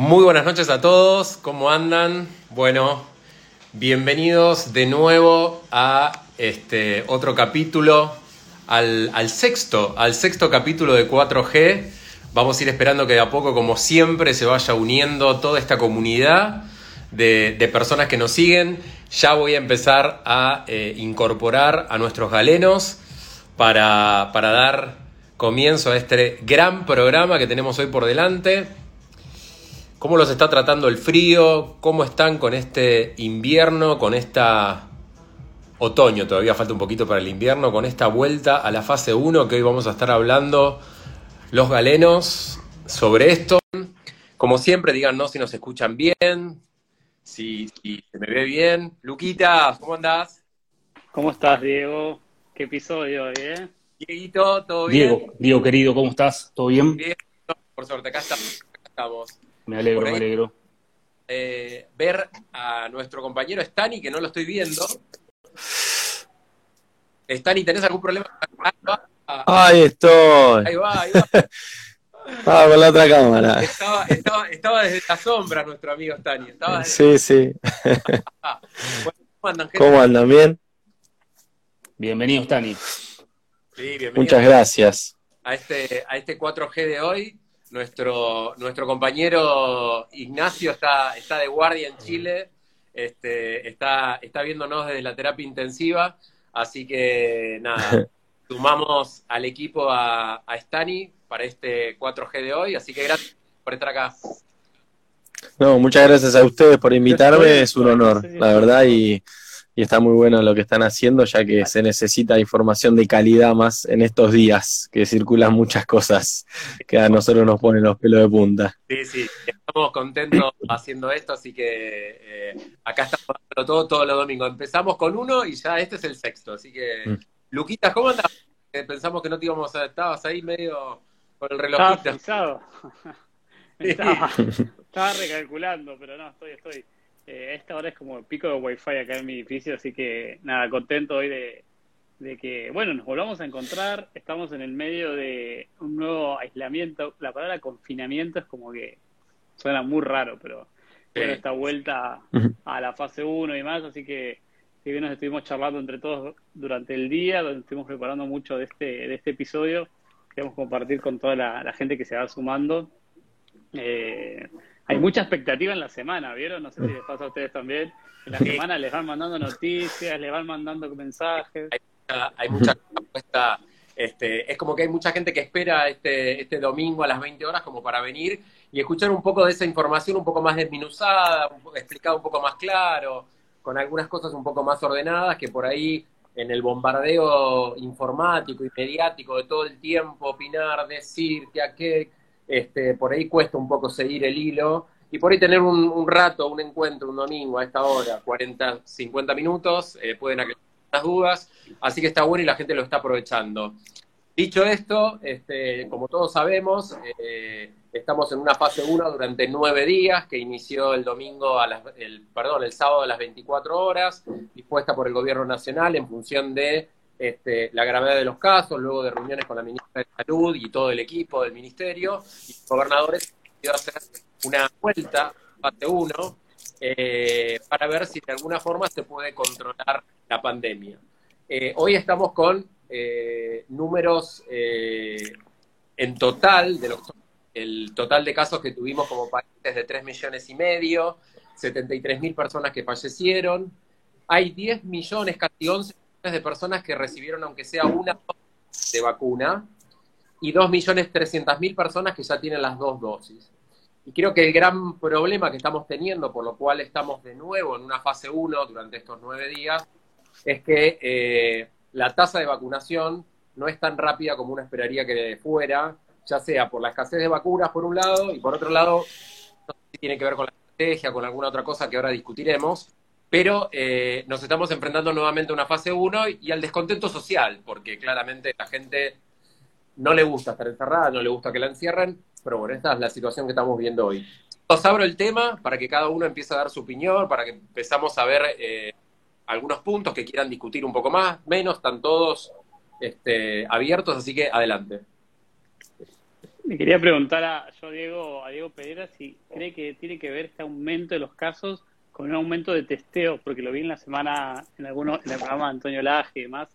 Muy buenas noches a todos, ¿cómo andan? Bueno, bienvenidos de nuevo a este otro capítulo, al, sexto, al sexto capítulo de 4G. Vamos a ir esperando que de a poco, como siempre, se vaya uniendo toda esta comunidad de, de personas que nos siguen. Ya voy a empezar a eh, incorporar a nuestros galenos para, para dar comienzo a este gran programa que tenemos hoy por delante. ¿Cómo los está tratando el frío? ¿Cómo están con este invierno, con esta otoño? Todavía falta un poquito para el invierno, con esta vuelta a la fase 1 que hoy vamos a estar hablando los galenos sobre esto. Como siempre, díganos si nos escuchan bien, si, si se me ve bien. Luquita, ¿cómo andás? ¿Cómo estás, Diego? ¿Qué episodio hoy, eh? Dieguito, ¿todo bien? Diego, Diego querido, ¿cómo estás? ¿Todo bien? Bien, por suerte, acá estamos. Acá estamos. Me alegro, me alegro. Eh, ver a nuestro compañero Stani, que no lo estoy viendo. Stani, ¿tenés algún problema? Ahí va, Ahí estoy. ahí va. ahí va. Ah, con la otra cámara. Estaba, estaba, estaba desde la sombra nuestro amigo Stani. Estaba desde... Sí, sí. Bueno, ¿Cómo andan, gente? ¿Cómo andan? ¿Bien? Bienvenido, Stani. Sí, bienvenidos Muchas gracias. a este, a este 4G de hoy. Nuestro, nuestro compañero Ignacio está, está de guardia en Chile, este, está, está viéndonos desde la terapia intensiva, así que nada, sumamos al equipo a, a Stani para este 4G de hoy, así que gracias por estar acá. No, muchas gracias a ustedes por invitarme. Es un honor, la verdad, y, y está muy bueno lo que están haciendo, ya que se necesita información de calidad más en estos días, que circulan muchas cosas que a nosotros nos ponen los pelos de punta. Sí, sí, estamos contentos haciendo esto, así que eh, acá estamos dándolo todo todos los domingos. Empezamos con uno y ya este es el sexto, así que, Mm. Luquitas, ¿cómo andas? Eh, Pensamos que no te íbamos a... Estabas ahí medio con el Estaba relojito. frisado. estaba, estaba recalculando, pero no, estoy, estoy. Eh, esta hora es como el pico de wifi acá en mi edificio, así que nada, contento hoy de, de que, bueno, nos volvamos a encontrar. Estamos en el medio de un nuevo aislamiento. La palabra confinamiento es como que suena muy raro, pero bueno, esta vuelta a la fase 1 y más, así que si bien nos estuvimos charlando entre todos durante el día, donde estuvimos preparando mucho de este, de este episodio, queremos compartir con toda la, la gente que se va sumando. Eh, hay mucha expectativa en la semana, ¿vieron? No sé si les pasa a ustedes también. En la semana les van mandando noticias, les van mandando mensajes. mucha- hay mucha respuesta. Este, es como que hay mucha gente que espera este, este domingo a las 20 horas como para venir y escuchar un poco de esa información un poco más desminuzada, un poco, explicada un poco más claro, con algunas cosas un poco más ordenadas que por ahí en el bombardeo informático y mediático de todo el tiempo, opinar, decir que a qué, este, por ahí cuesta un poco seguir el hilo y por ahí tener un, rato, un encuentro, un domingo a esta hora, 40, 50 minutos, eh, pueden aclarar las dudas, así que está bueno y la gente lo está aprovechando. Dicho esto, este, como todos sabemos, eh, estamos en una fase 1 durante nueve días, que inició el domingo a las, el, perdón, el sábado a las 24 horas, dispuesta por el gobierno nacional en función de este, la gravedad de los casos, luego de reuniones con la ministra de Salud y todo el equipo del ministerio, y los gobernadores decidió hacer una vuelta, fase 1, eh, para ver si de alguna forma se puede controlar la pandemia. Eh, hoy estamos con eh, números en total, de los, el total de casos que tuvimos como país es de 3 millones y medio, 73 mil personas que fallecieron, hay 10 millones, casi 11 millones de personas que recibieron aunque sea una dosis de vacuna y 2 millones 300 mil personas que ya tienen las dos dosis. Y creo que el gran problema que estamos teniendo, por lo cual estamos de nuevo en una fase 1 durante estos nueve días, es que eh, la tasa de vacunación no es tan rápida como uno esperaría que fuera, ya sea por la escasez de vacunas por un lado y por otro lado, no sé si tiene que ver con la estrategia, con alguna otra cosa que ahora discutiremos, pero eh, nos estamos enfrentando nuevamente a una fase 1 y al descontento social, porque claramente la gente no le gusta estar encerrada, no le gusta que la encierren, pero bueno, esta es la situación que estamos viendo hoy. Os abro el tema para que cada uno empiece a dar su opinión, para que empezamos a ver eh, algunos puntos que quieran discutir un poco más, menos, están todos este, abiertos, así que adelante. Le quería preguntar a yo Diego, a Diego Pereira si cree que tiene que ver este aumento de los casos con un aumento de testeos, porque lo vi en la semana en algunos en el programa de Antonio Laje y demás,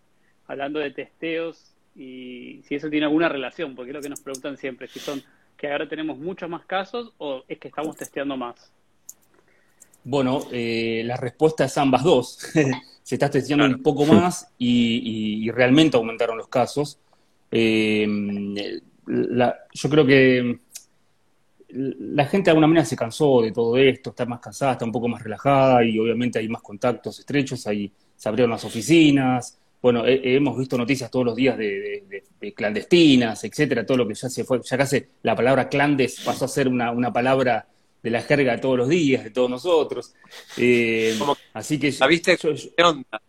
hablando de testeos y si eso tiene alguna relación, porque es lo que nos preguntan siempre, si son que ahora tenemos muchos más casos o es que estamos testeando más. Bueno, eh, la respuesta es ambas dos. Se está testeando un poco más y, realmente aumentaron los casos. Eh, yo creo que la gente de alguna manera se cansó de todo esto, está más cansada, está un poco más relajada y obviamente hay más contactos estrechos, ahí se abrieron las oficinas, bueno, hemos visto noticias todos los días de, clandestinas, etcétera, todo lo que ya se fue, ya casi la palabra clandes pasó a ser una, palabra de la jerga de todos los días, de todos nosotros. Eh, así que... ¿La viste? ¿Qué onda?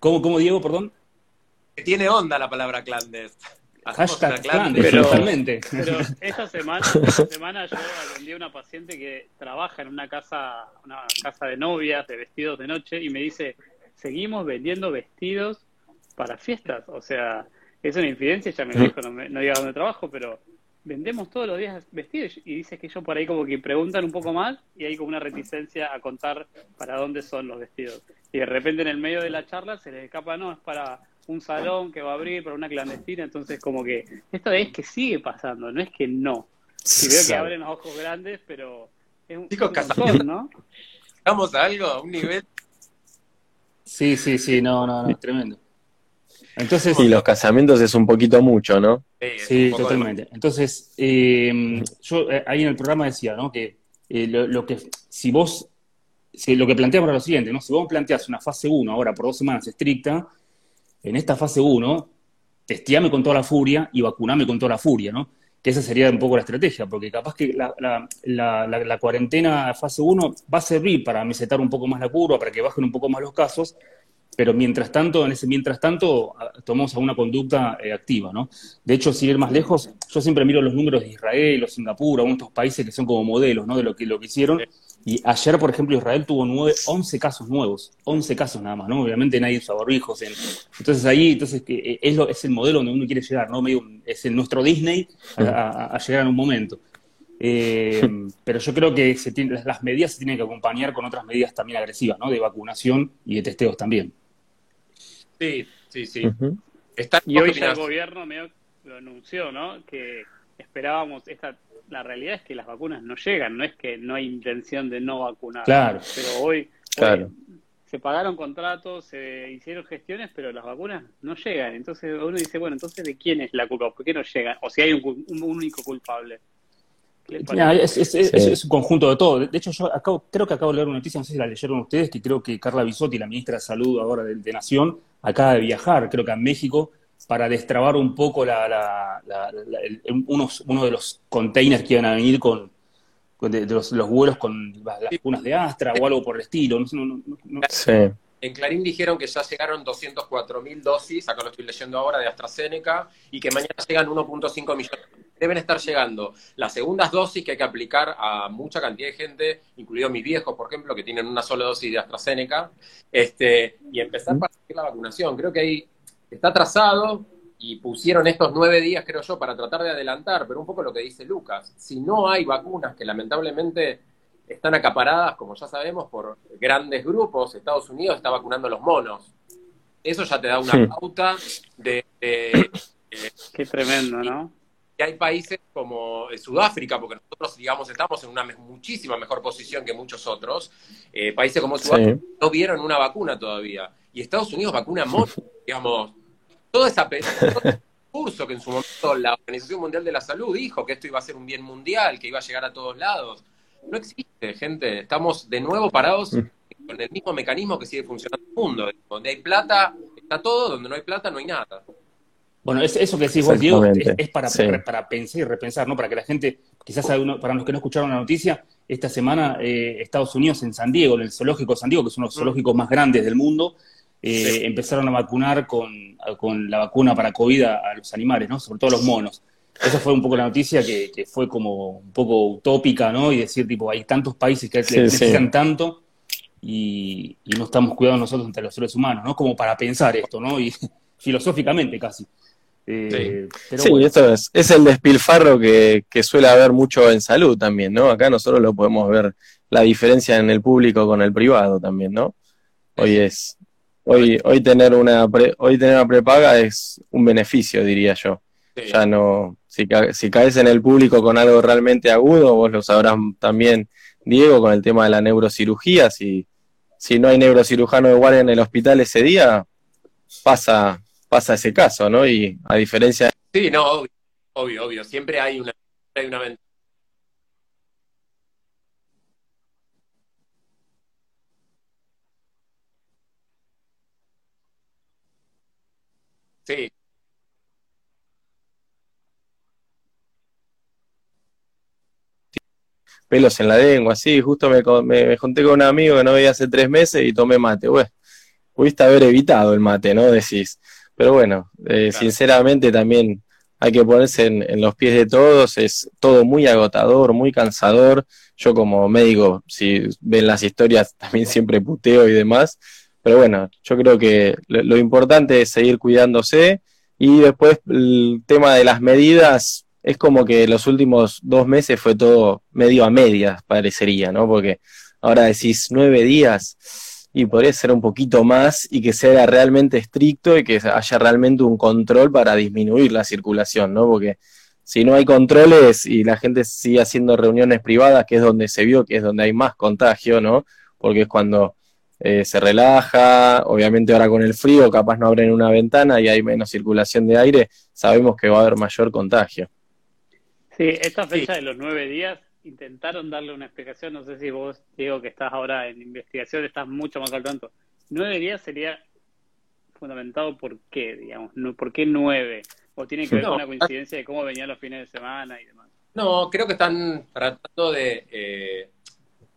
¿Cómo, ¿Cómo, Diego, perdón? Que tiene onda la palabra clandes. Hashtag clandes, pero, totalmente. Pero esta semana, esta semana yo atendí a una paciente que trabaja en una casa, una casa de novias, de vestidos de noche, y me dice, seguimos vendiendo vestidos para fiestas. O sea, es una infidencia, ya me dijo, no, no diga dónde trabajo, pero vendemos todos los días vestidos y dice que ellos por ahí como que preguntan un poco más y hay como una reticencia a contar para dónde son los vestidos. Y de repente en el medio de la charla se les escapa, no, es para un salón que va a abrir, para una clandestina, entonces como que esto es que sigue pasando, no es que no. Y veo que abren los ojos grandes, pero es un, Chicos, ¿no? ¿Estamos a algo? ¿A un nivel Sí, sí, sí, no, no, no, tremendo. Entonces, y los casamientos es un poquito mucho, ¿no? Sí, totalmente. Entonces, eh, yo eh, ahí en el programa decía, ¿no? Que eh, lo, que, si vos, si lo que planteamos era lo siguiente, ¿no? Si vos planteás una fase 1 ahora por dos semanas estricta, en esta fase 1, testeame con toda la furia y vacuname con toda la furia, ¿no? que esa sería un poco la estrategia, porque capaz que la, cuarentena fase 1 va a servir para mesetar un poco más la curva, para que bajen un poco más los casos, pero mientras tanto, en ese mientras tanto, tomamos alguna conducta eh, activa, ¿no? De hecho, si ir más lejos, yo siempre miro los números de Israel o Singapur, o estos países que son como modelos, ¿no? De lo que, lo que hicieron, y ayer, por ejemplo, Israel tuvo nueve, 11 casos nuevos, 11 casos nada más, ¿no? Obviamente nadie usó barbijos. Entonces ahí entonces, eh, es, lo, es el modelo donde uno quiere llegar, ¿no? es el, nuestro Disney a, llegar en un momento. Eh, pero yo creo que se las medidas se tienen que acompañar con otras medidas también agresivas, ¿no? De vacunación y de testeos también. Sí, sí, sí. y hoy ya el gobierno medio lo anunció, ¿no? Que esperábamos esta la realidad es que las vacunas no llegan, no es que no hay intención de no vacunar. Claro. Pero hoy, se pagaron contratos, se hicieron gestiones, pero las vacunas no llegan. Entonces uno dice, bueno, entonces ¿de quién es la culpa? ¿Por qué no llegan? O si hay un, único culpable. Es, un conjunto de todo. De hecho, yo acabo, creo que acabo de leer una noticia, no sé si la leyeron ustedes, que creo que Carla Bisotti, la ministra de Salud ahora de Nación, acaba de viajar, creo que a México, para destrabar un poco la, uno de los containers que iban a venir con, de, los, vuelos con las vacunas de Astra o algo por el estilo. En Clarín dijeron que ya llegaron 204 mil dosis, acá lo estoy leyendo ahora, de AstraZeneca, y que mañana llegan 1.5 millones. Deben estar llegando las segundas dosis que hay que aplicar a mucha cantidad de gente, incluidos mis viejos, por ejemplo, que tienen una sola dosis de AstraZeneca, este, y empezar para seguir la vacunación. Creo que hay está trazado y pusieron estos nueve días, creo yo, para tratar de adelantar, pero un poco lo que dice Lucas, si no hay vacunas que lamentablemente están acaparadas, como ya sabemos, por grandes grupos, Estados Unidos está vacunando los monos. Eso ya te da una pauta de... Qué tremendo, ¿no? Y hay países como Sudáfrica, porque nosotros, digamos, estamos en una muchísima mejor posición que muchos otros, eh, países como Sudáfrica no vieron una vacuna todavía. Y Estados Unidos vacuna monos, digamos, todo ese curso que en su momento la Organización Mundial de la Salud dijo que esto iba a ser un bien mundial, que iba a llegar a todos lados. No existe, gente. Estamos de nuevo parados con el mismo mecanismo que sigue funcionando en el mundo. Donde hay plata, está todo, donde no hay plata, no hay nada. Bueno, es, eso que decís vos, Diego, es, para, para, pensar y repensar, ¿no? Para que la gente, quizás para los que no escucharon la noticia, esta semana eh, Estados Unidos en San Diego, en el zoológico San Diego, que es uno de los mm. zoológicos más grandes del mundo, eh, empezaron a vacunar con, la vacuna para COVID a, los animales, ¿no? Sobre todo los monos. Esa fue un poco la noticia que, fue como un poco utópica, ¿no? Y decir, tipo, hay tantos países que necesitan tanto y, no estamos cuidando nosotros entre los seres humanos, ¿no? Como para pensar esto, ¿no? Y filosóficamente casi. Eh, sí, esto es, es el despilfarro que, que, suele haber mucho en salud también, ¿no? Acá nosotros lo podemos ver la diferencia en el público con el privado también, ¿no? Hoy es, hoy, hoy tener una hoy tener una prepaga es un beneficio, diría yo. Ya no, si, si caes en el público con algo realmente agudo, vos lo sabrás también, Diego, con el tema de la neurocirugía, si, si no hay neurocirujano de guardia en el hospital ese día, pasa, pasa ese caso, ¿no? Y a diferencia... Sí, no, obvio, obvio, obvio. siempre hay una, hay una ventaja. Sí, pelos en la lengua, así, justo me, me, junté con un amigo que no veía hace tres meses y tomé mate, bueno, pudiste haber evitado el mate, ¿no? Decís, pero bueno, eh, sinceramente también hay que ponerse en, los pies de todos, es todo muy agotador, muy cansador, yo como médico, si ven las historias, también siempre puteo y demás, pero bueno, yo creo que lo importante es seguir cuidándose. Y después el tema de las medidas, es como que los últimos dos meses fue todo medio a medias, parecería, ¿no? Porque ahora decís nueve días y podría ser un poquito más y que sea realmente estricto y que haya realmente un control para disminuir la circulación, ¿no? Porque si no hay controles y la gente sigue haciendo reuniones privadas, que es donde se vio que es donde hay más contagio, ¿no? Porque es cuando eh, se relaja, obviamente ahora con el frío capaz no abren una ventana y hay menos circulación de aire, sabemos que va a haber mayor contagio. Sí, esta fecha de los nueve días intentaron darle una explicación. No sé si vos, Diego, que estás ahora en investigación, estás mucho más al tanto. Nueve días sería fundamentado por qué, digamos. ¿Por qué nueve? ¿O tiene que ver con una coincidencia de cómo venían los fines de semana y demás? No, creo que están tratando de. Eh,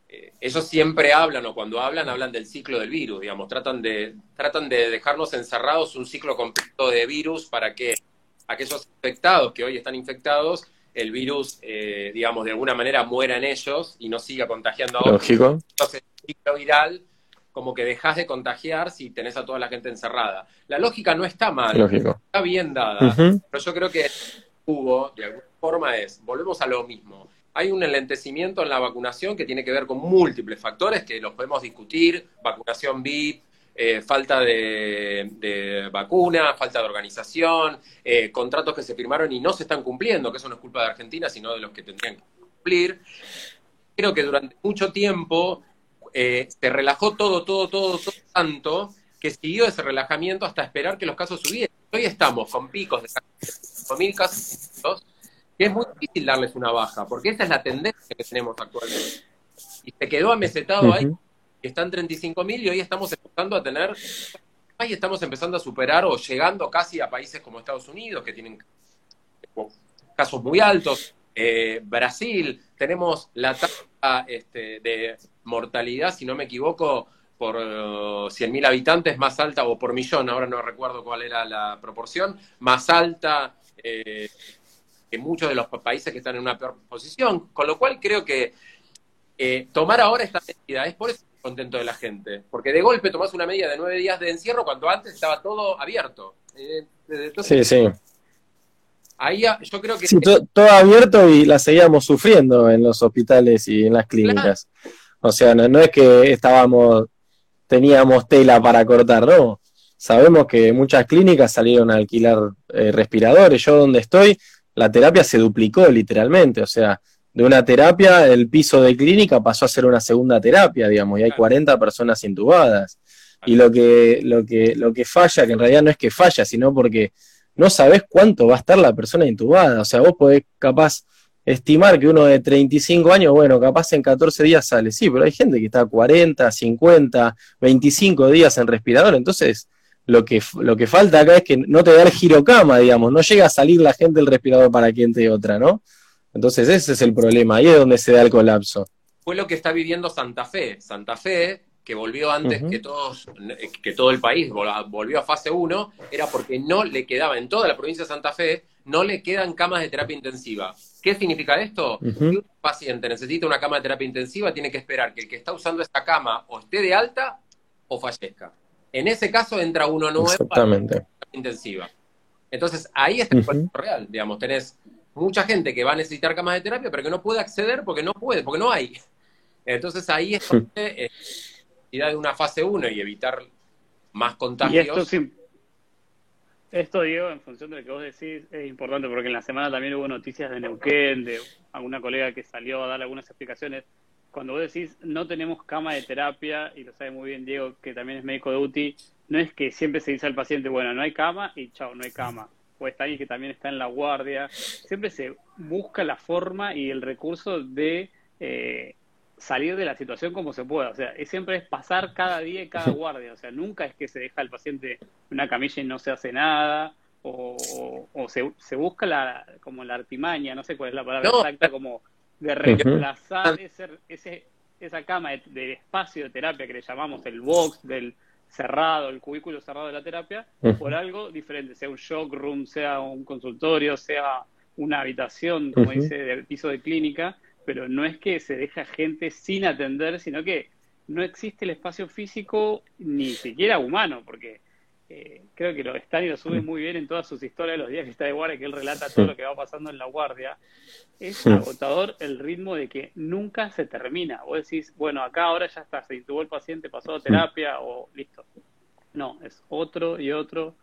eh, ellos siempre hablan, o cuando hablan, hablan del ciclo del virus, digamos. Tratan de, tratan de dejarnos encerrados un ciclo completo de virus para que aquellos infectados que hoy están infectados el virus, eh, digamos, de alguna manera muera en ellos y no siga contagiando a otros. Lógico. Entonces, el ciclo viral, como que dejas de contagiar si tenés a toda la gente encerrada. La lógica no está mal, está bien dada, pero yo creo que hubo, de alguna forma, es, volvemos a lo mismo. Hay un enlentecimiento en la vacunación que tiene que ver con múltiples factores que los podemos discutir, vacunación VIP, eh, falta de, vacuna, falta de organización, eh, contratos que se firmaron y no se están cumpliendo, que eso no es culpa de Argentina, sino de los que tendrían que cumplir. Creo que durante mucho tiempo eh, se relajó todo, todo, todo, todo tanto que siguió ese relajamiento hasta esperar que los casos subieran. Hoy estamos con picos de 5.000 casos, que es muy difícil darles una baja, porque esa es la tendencia que tenemos actualmente. Y se quedó amesetado ahí que están 35.000 y hoy estamos empezando a tener, ahí estamos empezando a superar o llegando casi a países como Estados Unidos, que tienen casos muy altos. Eh, Brasil, tenemos la tasa este, de mortalidad, si no me equivoco, por 100.000 habitantes más alta, o por millón, ahora no recuerdo cuál era la proporción, más alta eh, que muchos de los países que están en una peor posición. Con lo cual creo que eh, tomar ahora esta medida es por eso contento de la gente. Porque de golpe tomás una media de nueve días de encierro cuando antes estaba todo abierto. Eh, sí, sí. Ahí yo creo que... Sí, todo, abierto y la seguíamos sufriendo en los hospitales y en las clínicas. O sea, no, es que estábamos, teníamos tela para cortar, no. Sabemos que muchas clínicas salieron a alquilar eh, respiradores. Yo donde estoy, la terapia se duplicó literalmente. O sea, de una terapia, el piso de clínica pasó a ser una segunda terapia, digamos, y hay 40 personas intubadas. Y lo que, lo que, lo que falla, que en realidad no es que falla, sino porque no sabes cuánto va a estar la persona intubada. O sea, vos podés capaz estimar que uno de 35 años, bueno, capaz en 14 días sale, sí, pero hay gente que está 40, 50, 25 días en respirador, entonces lo que, lo que falta acá es que no te da el girocama, digamos, no llega a salir la gente del respirador para quien te otra, ¿no? Entonces ese es el problema, ahí es donde se da el colapso. Fue lo que está viviendo Santa Fe. Santa Fe, que volvió antes que, todos, que todo el país, volvió a fase 1, era porque no le quedaba, en toda la provincia de Santa Fe, no le quedan camas de terapia intensiva. ¿Qué significa esto? Si un paciente necesita una cama de terapia intensiva, tiene que esperar que el que está usando esta cama o esté de alta o fallezca. En ese caso entra uno nuevo para la terapia intensiva. Entonces ahí está el problema real, digamos, tenés mucha gente que va a necesitar camas de terapia, pero que no puede acceder porque no puede, porque no hay. Entonces ahí es donde eh, de una fase 1 y evitar más contagios. esto, esto, Diego, en función de lo que vos decís, es importante porque en la semana también hubo noticias de Neuquén, de alguna colega que salió a dar algunas explicaciones. Cuando vos decís no tenemos cama de terapia, y lo sabe muy bien Diego, que también es médico de UTI, no es que siempre se dice al paciente, bueno, no hay cama y chao, no hay cama. O está alguien que también está en la guardia. Siempre se busca la forma y el recurso de eh, salir de la situación como se pueda. O sea, es, siempre es pasar cada día y cada guardia. O sea, nunca es que se deja al paciente una camilla y no se hace nada. O, se, se, busca la, como la artimaña, no sé cuál es la palabra exacta, como de reemplazar ese, ese, esa cama de, espacio de terapia que le llamamos el box del cerrado, el cubículo cerrado de la terapia, por algo diferente, sea un shock room, sea un consultorio, sea una habitación, como dice, de piso de clínica, pero no es que se deja gente sin atender, sino que no existe el espacio físico ni siquiera humano, porque eh, creo que lo están y lo suben muy bien en todas sus historias de los días que está de guardia, que él relata todo lo que va pasando en la guardia. Es agotador el ritmo de que nunca se termina. Vos decís, bueno, acá ahora ya está, se intubó el paciente, pasó a terapia o listo. No, es otro y otro.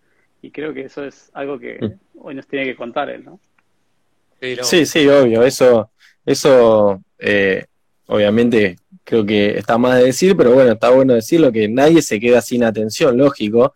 Y creo que eso es algo que hoy nos tiene que contar él, ¿no? Sí, sí, obvio. Eso, eso eh, obviamente creo que está más de decir, pero bueno, está bueno decirlo que nadie se queda sin atención, lógico.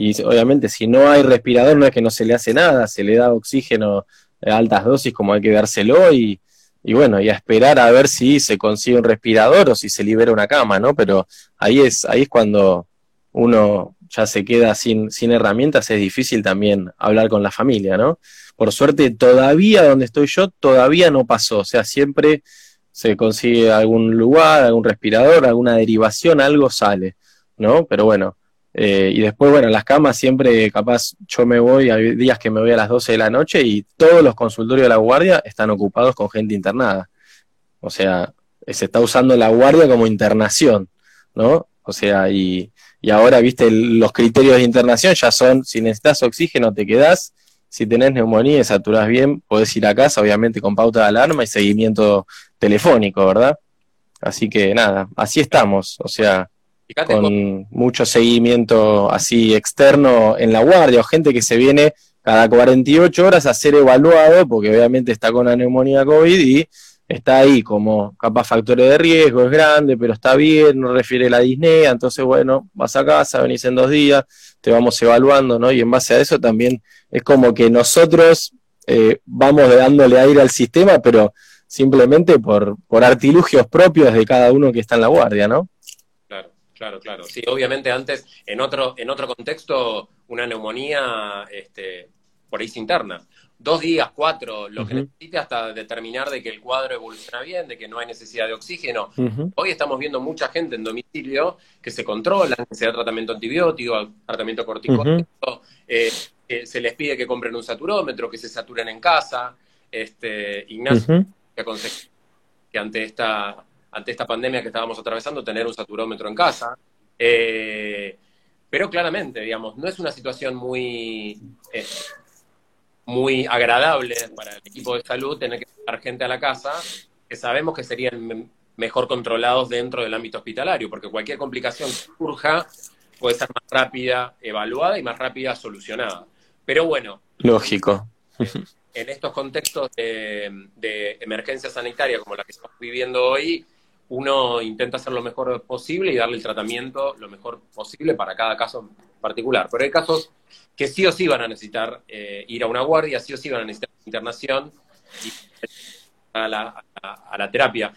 Y obviamente si no hay respirador no es que no se le hace nada, se le da oxígeno a altas dosis como hay que dárselo y, y bueno, y a esperar a ver si se consigue un respirador o si se libera una cama, ¿no? Pero ahí es, ahí es cuando uno ya se queda sin, sin herramientas, es difícil también hablar con la familia, ¿no? Por suerte, todavía donde estoy yo, todavía no pasó, o sea, siempre se consigue algún lugar, algún respirador, alguna derivación, algo sale, ¿no? Pero bueno, eh, y después, bueno, las camas siempre, capaz, yo me voy, hay días que me voy a las 12 de la noche y todos los consultorios de la guardia están ocupados con gente internada. O sea, se está usando la guardia como internación, ¿no? O sea, y, y ahora, viste, los criterios de internación ya son, si necesitas oxígeno, te quedás, si tenés neumonía y saturás bien, podés ir a casa, obviamente con pauta de alarma y seguimiento telefónico, ¿verdad? Así que nada, así estamos, o sea, con mucho seguimiento así externo en la guardia o gente que se viene cada 48 horas a ser evaluado porque obviamente está con la neumonía COVID y está ahí como capaz factores de riesgo, es grande, pero está bien, no refiere la disnea, entonces bueno, vas a casa, venís en dos días, te vamos evaluando, ¿no? Y en base a eso también es como que nosotros eh, vamos dándole aire al sistema, pero simplemente por, por artilugios propios de cada uno que está en la guardia, ¿no? Claro, claro. Sí, obviamente antes, en otro, en otro contexto, una neumonía este, por ahí se interna. Dos días, cuatro, lo que necesite hasta determinar de que el cuadro evoluciona bien, de que no hay necesidad de oxígeno. Hoy estamos viendo mucha gente en domicilio que se controlan, que se da tratamiento antibiótico, tratamiento corticoide, eh, se les pide que compren un saturómetro, que se saturen en casa. Este, Ignacio, que aconseja que ante esta ante esta pandemia que estábamos atravesando, tener un saturómetro en casa. Eh, pero claramente, digamos, no es una situación muy, eh, muy agradable para el equipo de salud tener que llevar gente a la casa, que sabemos que serían mejor controlados dentro del ámbito hospitalario, porque cualquier complicación que surja puede ser más rápida evaluada y más rápida solucionada. Pero bueno. Lógico. En estos contextos de, de emergencia sanitaria como la que estamos viviendo hoy, uno intenta hacer lo mejor posible y darle el tratamiento lo mejor posible para cada caso particular. Pero hay casos que sí o sí van a necesitar eh, ir a una guardia, sí o sí van a necesitar internación y a la, a, la terapia.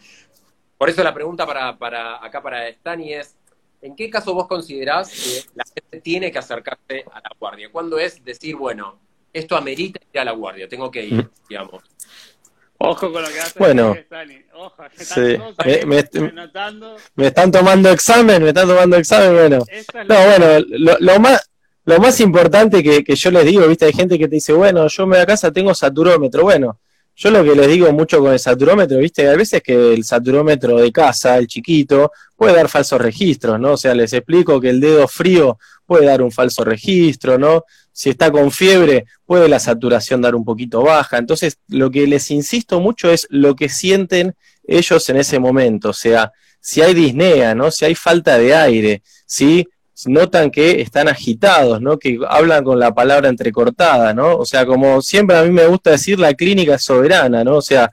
Por eso la pregunta para, para acá para Stani es, ¿en qué caso vos considerás que la gente tiene que acercarse a la guardia? ¿Cuándo es decir, bueno, esto amerita ir a la guardia, tengo que ir, digamos? Ojo con lo que hace bueno, Ojo, me, están tomando examen, me están tomando examen, bueno. No, bueno, lo, más, lo más importante que, yo les digo, viste, hay gente que te dice, bueno, yo me voy a casa, tengo saturómetro, bueno, yo lo que les digo mucho con el saturómetro, viste, hay veces que el saturómetro de casa, el chiquito, puede dar falsos registros, ¿no? O sea, les explico que el dedo frío puede dar un falso registro, ¿no? Si está con fiebre, puede la saturación dar un poquito baja. Entonces, lo que les insisto mucho es lo que sienten ellos en ese momento, o sea, si hay disnea, ¿no? Si hay falta de aire, si notan que están agitados, ¿no? Que hablan con la palabra entrecortada, ¿no? O sea, como siempre a mí me gusta decir, la clínica es soberana, ¿no? O sea,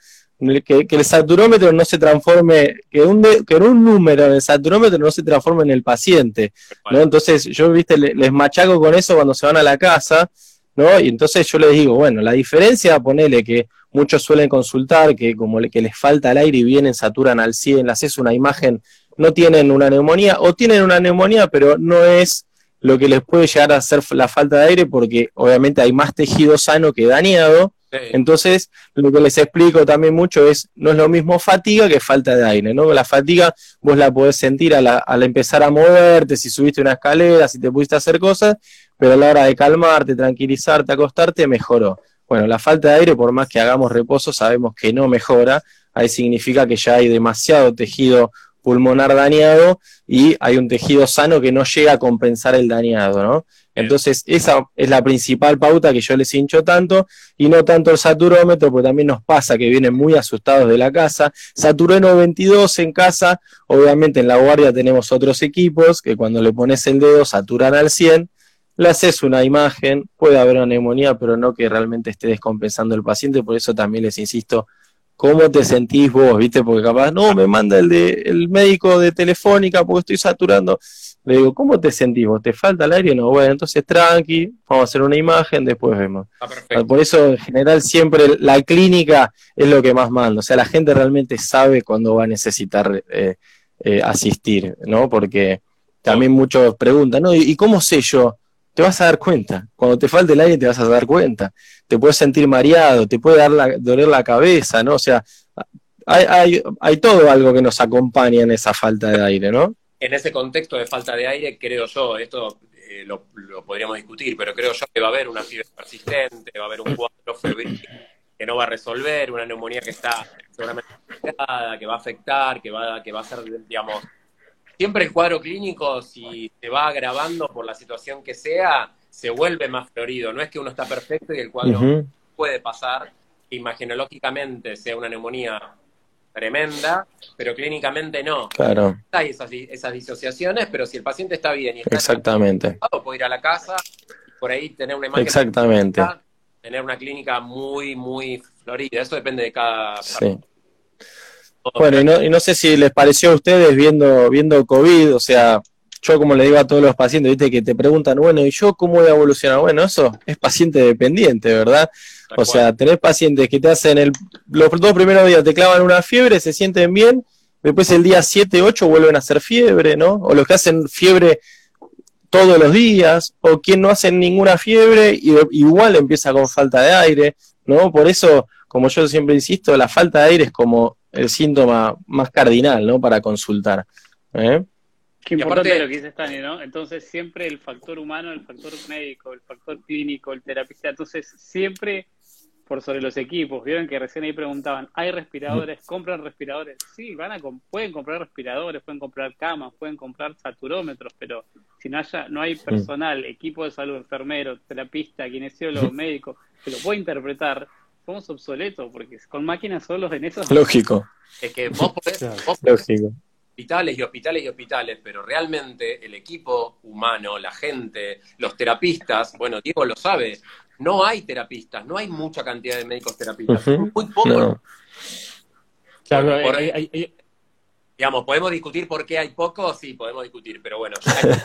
que, el saturómetro no se transforme, que un, que un número en el saturómetro no se transforme en el paciente, ¿no? Entonces yo, viste, les machaco con eso cuando se van a la casa, ¿no? Y entonces yo les digo, bueno, la diferencia, ponele que muchos suelen consultar que como que les falta el aire y vienen, saturan al 100, le haces una imagen no tienen una neumonía o tienen una neumonía, pero no es lo que les puede llegar a hacer la falta de aire porque obviamente hay más tejido sano que dañado. Entonces, lo que les explico también mucho es, no es lo mismo fatiga que falta de aire, ¿no? La fatiga vos la podés sentir al empezar a moverte, si subiste una escalera, si te pudiste hacer cosas, pero a la hora de calmarte, tranquilizarte, acostarte, mejoró. Bueno, la falta de aire, por más que hagamos reposo, sabemos que no mejora. Ahí significa que ya hay demasiado tejido pulmonar dañado y hay un tejido sano que no llega a compensar el dañado, ¿no? Entonces, esa es la principal pauta que yo les hincho tanto, y no tanto el saturómetro, porque también nos pasa que vienen muy asustados de la casa. Saturé 92 en casa, obviamente en la guardia tenemos otros equipos que cuando le pones el dedo saturan al 100, le haces una imagen, puede haber una neumonía, pero no que realmente esté descompensando el paciente, por eso también les insisto, ¿Cómo te sentís vos? ¿Viste? Porque capaz, no, me manda el, de, el médico de Telefónica porque estoy saturando. Le digo, ¿cómo te sentís vos? ¿Te falta el aire? No, bueno, entonces tranqui, vamos a hacer una imagen, después vemos. Ah, Por eso, en general, siempre la clínica es lo que más manda. O sea, la gente realmente sabe cuándo va a necesitar eh, eh, asistir, ¿no? Porque también muchos preguntan, ¿no? ¿Y cómo sé yo? Te vas a dar cuenta. Cuando te falte el aire te vas a dar cuenta. Te puedes sentir mareado, te puede dar la, doler la cabeza, ¿no? O sea, hay, hay, todo algo que nos acompaña en esa falta de aire, ¿no? En ese contexto de falta de aire, creo yo, esto eh, lo, podríamos discutir, pero creo yo que va a haber una fiebre persistente, va a haber un cuadro febril que no va a resolver, una neumonía que está seguramente que va a afectar, que va, que va a ser, digamos, siempre el cuadro clínico, si se va agravando por la situación que sea, se vuelve más florido. No es que uno está perfecto y el cuadro puede pasar, imagenológicamente sea una neumonía tremenda, pero clínicamente no. Claro. Hay esas, esas disociaciones, pero si el paciente está bien y está Exactamente. puede ir a la casa, por ahí tener una imagen. Exactamente. tener una clínica muy, muy florida. Eso depende de cada. Sí. Bueno, y no, y no sé si les pareció a ustedes viendo, viendo COVID, o sea, yo como le digo a todos los pacientes, viste, que te preguntan, bueno, ¿y yo cómo voy a evolucionar? Bueno, eso es paciente dependiente, ¿verdad? O sea, tenés pacientes que te hacen el, los dos primeros días te clavan una fiebre, se sienten bien, después el día 7, 8 vuelven a hacer fiebre, ¿no? O los que hacen fiebre todos los días, o quien no hacen ninguna fiebre y igual empieza con falta de aire, ¿no? Por eso, como yo siempre insisto, la falta de aire es como el síntoma más cardinal, ¿no? Para consultar. ¿eh? Qué importante lo que dice Stani, ¿no? Entonces siempre el factor humano, el factor médico, el factor clínico, el terapista, entonces siempre por sobre los equipos. Vieron que recién ahí preguntaban, ¿hay respiradores? ¿Compran respiradores? Sí, van a pueden comprar respiradores, pueden comprar camas, pueden comprar saturómetros, pero si no, haya, no hay personal, equipo de salud, enfermero, terapista, kinesiólogo, médico, que lo puede interpretar, somos obsoletos, porque con máquinas solos en eso. Lógico. Es que vos podés, hospitales y hospitales y hospitales, pero realmente el equipo humano, la gente, los terapistas, bueno, Diego lo sabe, no hay terapistas, no hay mucha cantidad de médicos terapistas, muy pocos. Claro, digamos, podemos discutir por qué hay pocos, sí, podemos discutir, pero bueno.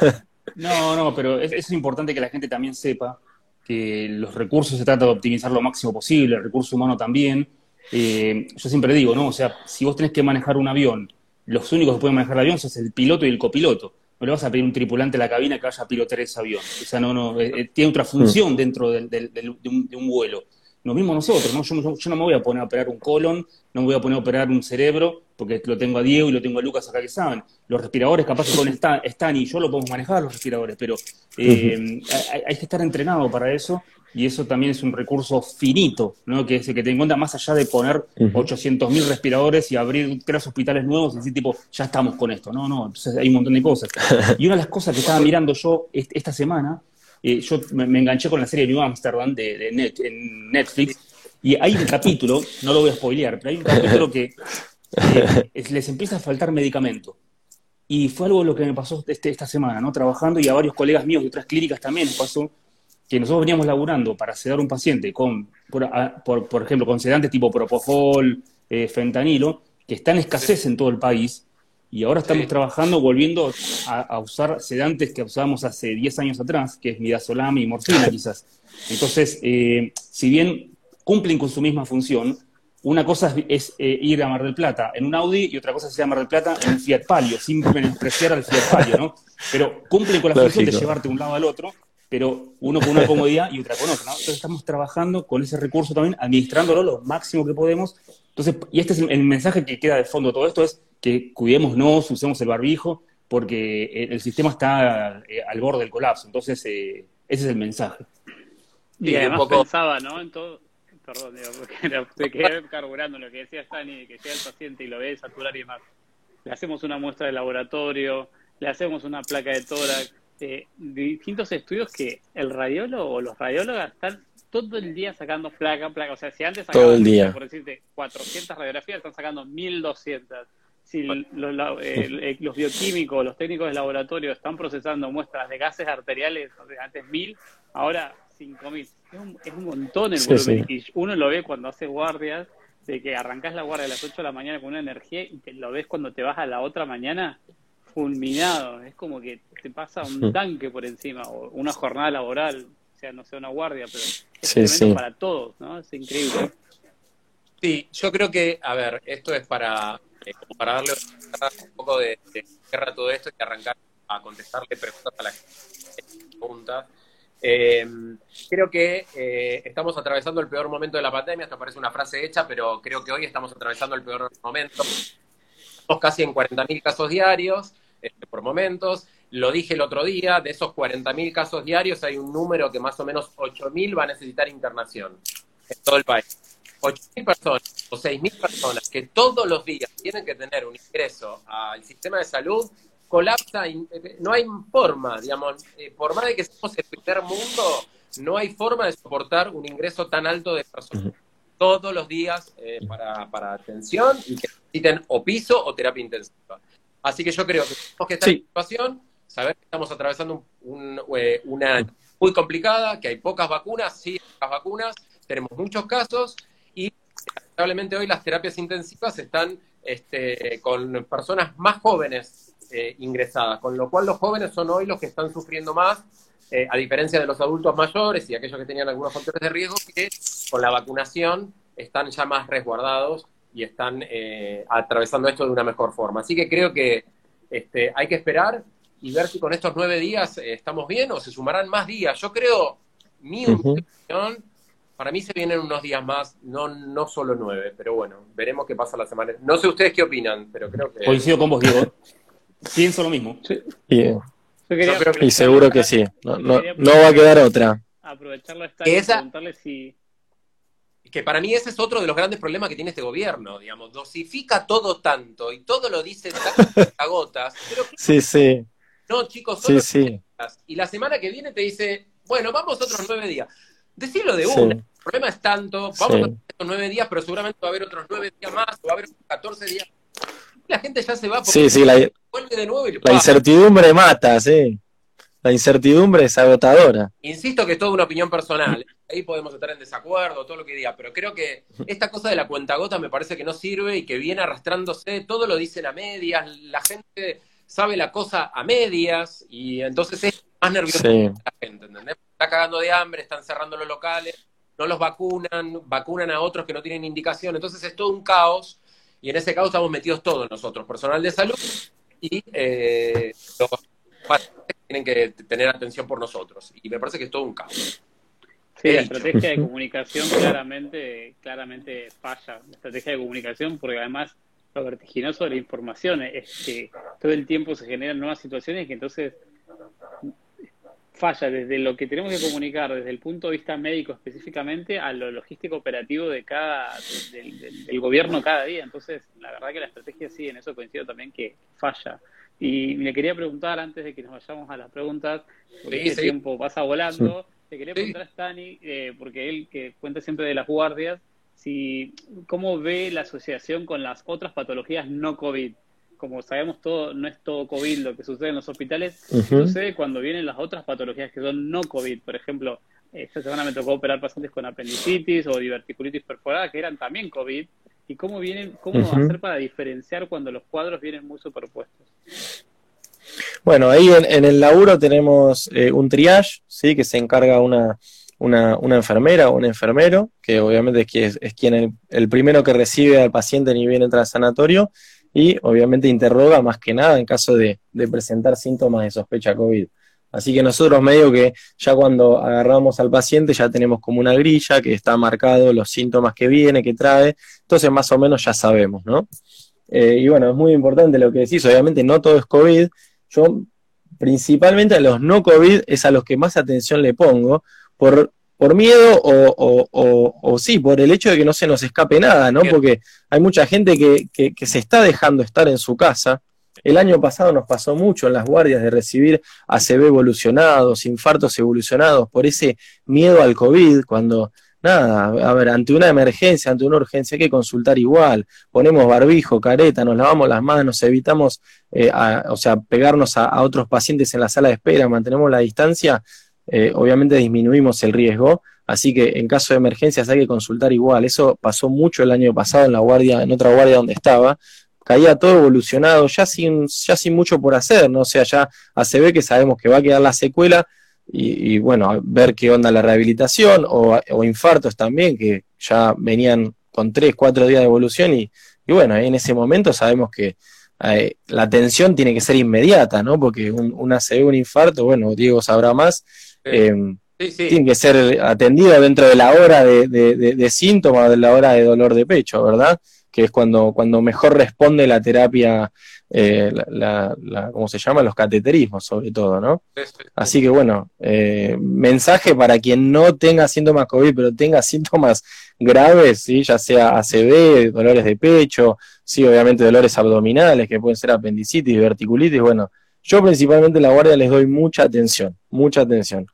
no, no, pero es importante que la gente también sepa que los recursos se trata de optimizar lo máximo posible, el recurso humano también. Eh, yo siempre digo, ¿no? O sea, si vos tenés que manejar un avión, los únicos que pueden manejar el avión son el piloto y el copiloto. No le vas a pedir un tripulante a la cabina que vaya a pilotar ese avión. O sea, no, no, eh, eh, tiene otra función mm. dentro de, un, vuelo. Nos mismos nosotros, ¿no? Yo, yo, no me voy a poner a operar un colon, no me voy a poner a operar un cerebro, porque lo tengo a Diego y lo tengo a Lucas acá que saben. Los respiradores capaz que con Stan, y yo lo podemos manejar, los respiradores, pero eh, hay, que estar entrenado para eso y eso también es un recurso finito, ¿no? que es el que te encuentra más allá de poner 800.000 respiradores y abrir tres hospitales nuevos y decir, tipo, ya estamos con esto. No, no, entonces hay un montón de cosas. Y una de las cosas que estaba mirando yo esta semana, yo me, enganché con la serie New Amsterdam de, Net, en Netflix, y hay un capítulo, no lo voy a spoilear, pero hay un capítulo que eh, les empieza a faltar medicamento. Y fue algo lo que me pasó este, esta semana, ¿no? Trabajando y a varios colegas míos de otras clínicas también les pasó que nosotros veníamos laburando para sedar un paciente con, por, por, ejemplo, con sedantes tipo propofol, eh, fentanilo, que está en escasez en todo el país, y ahora estamos trabajando volviendo a, usar sedantes que usábamos hace 10 años atrás, que es midazolam y morfina quizás. Entonces, eh, si bien cumplen con su misma función, una cosa es, eh, ir a Mar del Plata en un Audi y otra cosa es ir a Mar del Plata en un Fiat Palio, sin menospreciar al Fiat Palio, ¿no? Pero cumplen con la función de llevarte de un lado al otro pero uno con una comodidad y otra con otra. ¿no? Entonces estamos trabajando con ese recurso también, administrándolo lo máximo que podemos. Entonces, y este es el mensaje que queda de fondo de todo esto, es que cuidémonos, usemos el barbijo, porque el sistema está eh, al borde del colapso. Entonces, eh, ese es el mensaje. Y, además pensaba, ¿no? En todo, perdón, digo, porque te quedé carburando lo que decía Stani, que llega el paciente y lo ve saturar y demás. Le hacemos una muestra de laboratorio, le hacemos una placa de tórax, este, distintos estudios que el radiólogo o los radiólogos están todo el día sacando placa, placa. O sea, si antes sacaban, todo el día. por decirte, 400 radiografías, están sacando 1200. Si eh, los, bioquímicos, los técnicos de laboratorio están procesando muestras de gases arteriales, antes 1000, ahora 5000. Es un, es un montón el volumen. Y uno lo ve cuando hace guardias, de que arrancas la guardia a las 8 de la mañana con una energía y te lo ves cuando te vas a la otra mañana fulminado. Es como que te pasa un tanque por encima, o una jornada laboral, o sea, no sea una guardia, pero es para todos, ¿no? Es increíble. Sí, yo creo que, a ver, esto es para, eh, para darle un poco de, guerra a todo esto y arrancar a contestarle preguntas a la gente. Eh, creo que eh, estamos atravesando el peor momento de la pandemia, esto parece una frase hecha, pero creo que hoy estamos atravesando el peor momento. Estamos casi en 40.000 casos diarios, este, por momentos. Lo dije el otro día, de esos 40.000 casos diarios hay un número que más o menos 8.000 va a necesitar internación en todo el país. 8.000 personas o 6.000 personas que todos los días tienen que tener un ingreso al sistema de salud, colapsa, no hay forma, digamos, eh, por más de que seamos el primer mundo, no hay forma de soportar un ingreso tan alto de personas. Todos los días eh, para, para atención y que necesiten o piso o terapia intensiva. Así que yo creo que tenemos que estar en situación, saber que estamos atravesando eh, una muy complicada, que hay pocas vacunas, sí, pocas vacunas, tenemos muchos casos lamentablemente hoy las terapias intensivas están este, con personas más jóvenes eh, ingresadas, con lo cual los jóvenes son hoy los que están sufriendo más, eh, a diferencia de los adultos mayores y aquellos que tenían algunos factores de riesgo, que con la vacunación están ya más resguardados y están eh, atravesando esto de una mejor forma. Así que creo que este, hay que esperar y ver si con estos nueve días eh, estamos bien o se sumarán más días. Yo creo, mi opinión, para mí se vienen unos días más, no, no solo nueve, pero bueno, veremos qué pasa la semana. No sé ustedes qué opinan, pero creo que... Coincido con vos, Diego. Pienso lo mismo. Sí. y seguro que sí. No, no, no, va a quedar otra. Aprovecharlo esta y preguntarle si que para mí ese es otro de los grandes problemas que tiene este gobierno, digamos, dosifica todo tanto y todo lo dice a gotas. sí, sí. No, chicos, solo sí, Y la semana que viene te dice, bueno, vamos otros nueve días. Decirlo de uno. El problema es tanto, vamos a otros nueve días, pero seguramente va a haber otros nueve días más, o va a haber catorce días. La gente ya se va porque sí, sí, la, vuelve de nuevo y La incertidumbre mata, sí. La incertidumbre es agotadora. Insisto que es toda una opinión personal. Ahí podemos estar en desacuerdo, todo lo que diga, pero creo que esta cosa de la cuenta gota me parece que no sirve y que viene arrastrándose, todo lo dicen a medias, la gente sabe la cosa a medias y entonces es más nervioso la gente, ¿entendés? Está cagando de hambre, están cerrando los locales, no los vacunan, vacunan a otros que no tienen indicación, entonces es todo un caos y en ese caos estamos metidos todos nosotros, personal de salud y eh, los tienen que tener atención por nosotros. Y me parece que es todo un caos. Sí, la estrategia de comunicación claramente, claramente falla. La estrategia de comunicación, porque además lo vertiginoso de la información es que todo el tiempo se generan nuevas situaciones que entonces falla desde lo que tenemos que comunicar desde el punto de vista médico específicamente a lo logístico operativo de cada del, gobierno cada día. Entonces, la verdad que la estrategia sí, en eso coincido también que falla. Y le quería preguntar antes de que nos vayamos a las preguntas, porque el tiempo pasa volando, le quería preguntar a Stani, eh, porque él que cuenta siempre de las guardias, si cómo ve la asociación con las otras patologías no COVID como sabemos todo, no es todo COVID lo que sucede en los hospitales, sucede cuando vienen las otras patologías que son no COVID. Por ejemplo, esta semana me tocó operar pacientes con apendicitis o diverticulitis perforada que eran también COVID. ¿Y cómo vienen, cómo hacer para diferenciar cuando los cuadros vienen muy superpuestos? Bueno, ahí en, el laburo tenemos eh, un triage, ¿sí? que se encarga una, una, una, enfermera o un enfermero, que obviamente es, es, quien el, el, primero que recibe al paciente ni bien entra al sanatorio, y obviamente interroga más que nada en caso de, presentar síntomas de sospecha COVID. Así que nosotros medio que ya cuando agarramos al paciente ya tenemos como una grilla que está marcado los síntomas que viene, que trae, entonces más o menos ya sabemos, ¿no? Eh, y bueno, es muy importante lo que decís, obviamente no todo es COVID, yo principalmente a los no COVID es a los que más atención le pongo, por por miedo o, o, o, sí, por el hecho de que no se nos escape nada, ¿no? Porque hay mucha gente que, que, se está dejando estar en su casa. El año pasado nos pasó mucho en las guardias de recibir ACV evolucionados, infartos evolucionados, por ese miedo al COVID, cuando, nada, a ver, ante una emergencia, ante una urgencia hay que consultar igual, ponemos barbijo, careta, nos lavamos las manos, evitamos, eh, o sea, pegarnos a, a otros pacientes en la sala de espera, mantenemos la distancia, eh, obviamente disminuimos el riesgo, así que en caso de emergencias hay que consultar igual. Eso pasó mucho el año pasado en la guardia, en otra guardia donde estaba. Caía todo evolucionado, ya sin, ya sin mucho por hacer, ¿no? O sea, ya ve que sabemos que va a quedar la secuela y, bueno, ver qué onda la rehabilitación o, infartos también, que ya venían con tres, cuatro días de evolución y, bueno, en ese momento sabemos que eh, la atención tiene que ser inmediata, ¿no? Porque un, un ACV, un infarto, bueno, Diego sabrá más, Em, tiene que ser atendido dentro de la hora de, de, síntomas, de la hora de dolor de pecho, ¿verdad? Que es cuando, cuando mejor responde la terapia, eh, la, ¿cómo se llama? Los cateterismos, sobre todo, ¿no? Así que bueno, eh, mensaje para quien no tenga síntomas COVID, pero tenga síntomas graves, ¿sí? ya sea ACV, dolores de pecho, sí, obviamente dolores abdominales, que pueden ser apendicitis, verticulitis, bueno, yo principalmente en la guardia les doy mucha atención, mucha atención.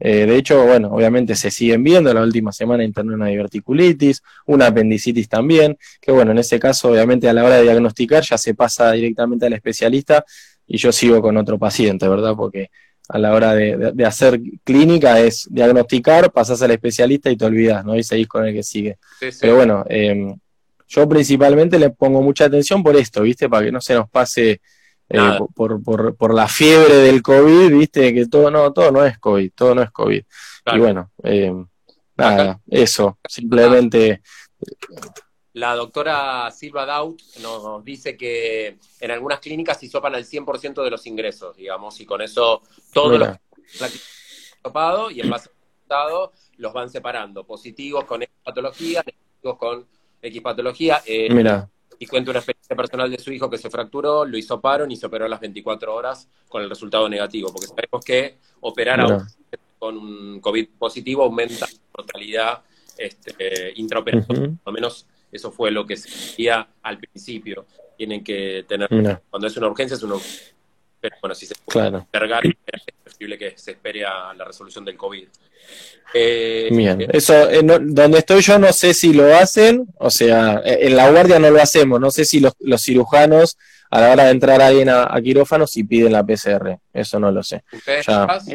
Eh, de hecho, bueno, obviamente se siguen viendo, la última semana interné una diverticulitis, una apendicitis también, que bueno, en ese caso, obviamente a la hora de diagnosticar ya se pasa directamente al especialista y yo sigo con otro paciente, ¿verdad? Porque a la hora de, hacer clínica es diagnosticar, pasas al especialista y te olvidas, ¿no? Y seguís con el que sigue. Pero bueno, eh, yo principalmente le pongo mucha atención por esto, ¿viste? Para que no se nos pase eh, por, por, por, la fiebre del COVID, viste, que todo no, todo no es COVID, todo no es COVID. Y bueno, eh, nada, eso, simplemente... La doctora Silva Daut nos dice que en algunas clínicas se sopan al 100% de los ingresos, digamos, y con eso todos los topado y en base al los van separando, positivos con patología, negativos con X patología. Eh, Mira y cuenta una experiencia personal de su hijo que se fracturó, lo hizo paro y se operó a las 24 horas con el resultado negativo, porque sabemos que operar a un con un COVID positivo aumenta la mortalidad este, intraoperatoria, al menos eso fue lo que se decía al principio. Tienen que tener, cuando es una urgencia, es una urgencia. Pero bueno, si se puede cargar, es posible que se espere a la resolución del COVID. Eh, Bien, eh, eso, eh, donde estoy yo no sé si lo hacen, o sea, en la guardia no lo hacemos, no sé si los, cirujanos a la hora de entrar alguien a, a, quirófano si piden la PCR, eso no lo sé.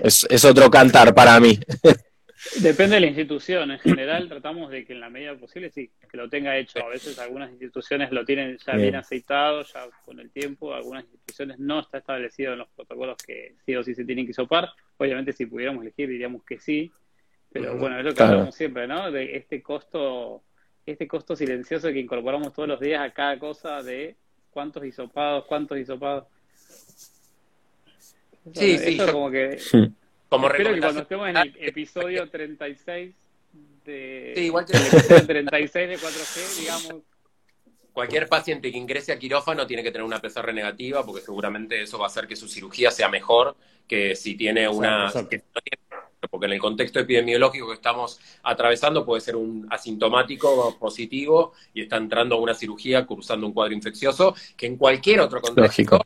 es, es, otro cantar para mí. Depende de la institución, en general tratamos de que en la medida posible sí, que lo tenga hecho. A veces algunas instituciones lo tienen ya bien, aceitado, ya con el tiempo, algunas instituciones no está establecido en los protocolos que sí o sí se tienen que sopar. Obviamente si pudiéramos elegir diríamos que sí, pero bueno, es lo que hablamos siempre, ¿no? De este costo, este costo silencioso que incorporamos todos los días a cada cosa de cuántos hisopados, cuántos hisopados. Sí, sí. como que... Como Espero que cuando estemos en el episodio 36 de, sí, igual que... el episodio 36 de 4G, digamos, cualquier paciente que ingrese a quirófano tiene que tener una PCR negativa porque seguramente eso va a hacer que su cirugía sea mejor que si tiene una... porque en el contexto epidemiológico que estamos atravesando puede ser un asintomático positivo y está entrando a una cirugía cursando un cuadro infeccioso que en cualquier otro contexto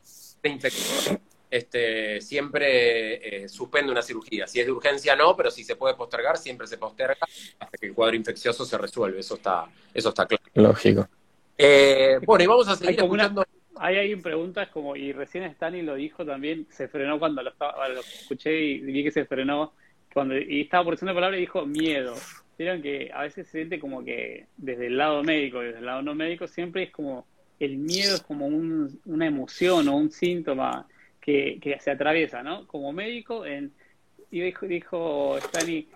este, siempre eh, suspende una cirugía. Si es de urgencia no, pero si se puede postergar, siempre se posterga hasta que el cuadro infeccioso se resuelve. Eso está, eso está claro. Lógico. Eh, bueno, y vamos a seguir escuchando. hay alguien preguntas como, y recién Stanley lo dijo también, se frenó cuando lo, estaba, lo escuché y vi que se frenó, cuando y estaba por decir una palabra y dijo miedo. Vieron que a veces se siente como que desde el lado médico, desde el lado no médico, siempre es como, el miedo es como un, una emoción o un síntoma que, que se atraviesa, ¿no? Como médico, en, y dijo, dijo Stanley,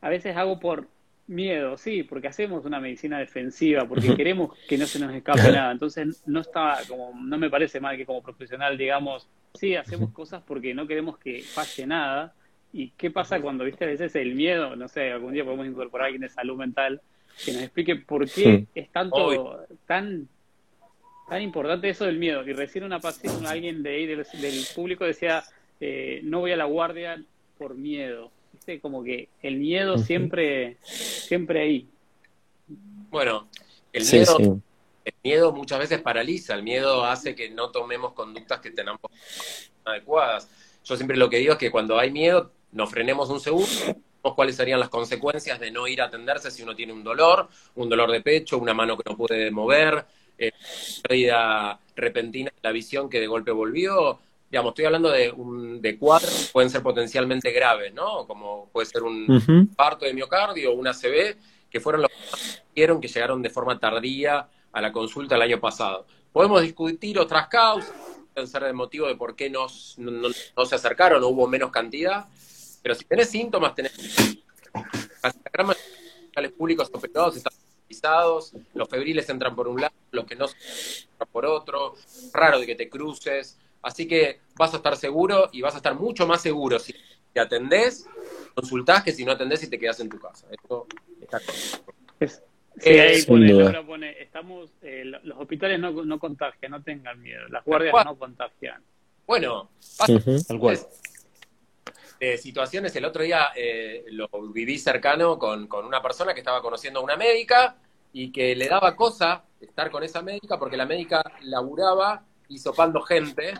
a veces hago por Miedo, sí, porque hacemos una medicina defensiva, porque queremos que no se nos escape nada. Entonces, no está como, no me parece mal que como profesional digamos, sí, hacemos cosas porque no queremos que falle nada. ¿Y qué pasa cuando, viste, a veces el miedo, no sé, algún día podemos incorporar a alguien de salud mental que nos explique por qué es tanto, tan, tan importante eso del miedo? Y recién una paciente, alguien de ahí del, público decía, eh, no voy a la guardia por miedo como que el miedo siempre, siempre ahí. Bueno, el miedo, el miedo muchas veces paraliza, el miedo hace que no tomemos conductas que tenemos adecuadas. Yo siempre lo que digo es que cuando hay miedo, nos frenemos un segundo, cuáles serían las consecuencias de no ir a atenderse si uno tiene un dolor, un dolor de pecho, una mano que no puede mover, eh, pérdida repentina de la visión que de golpe volvió, digamos, estoy hablando de, un, de cuadros pueden ser potencialmente graves, ¿no? Como puede ser un parto de miocardio o un ACV, que fueron los que que llegaron de forma tardía a la consulta el año pasado. Podemos discutir otras causas, pueden ser el motivo de por qué no, no, se acercaron, o hubo menos cantidad, pero si tenés síntomas, tenés... La gran mayoría de los públicos operados están pisados, los febriles entran por un lado, los que no entran por otro, raro de que te cruces, Así que vas a estar seguro y vas a estar mucho más seguro si te atendés, consultás, que si no atendés y te quedas en tu casa. Esto está es, sí, ahí pone, pone, estamos, eh, los hospitales no, no contagian, no tengan miedo, las guardias no contagian. Bueno, pasa, tal cual. De situaciones, el otro día eh, lo viví cercano con, con una persona que estaba conociendo a una médica y que le daba cosa estar con esa médica porque la médica laburaba hisopando gente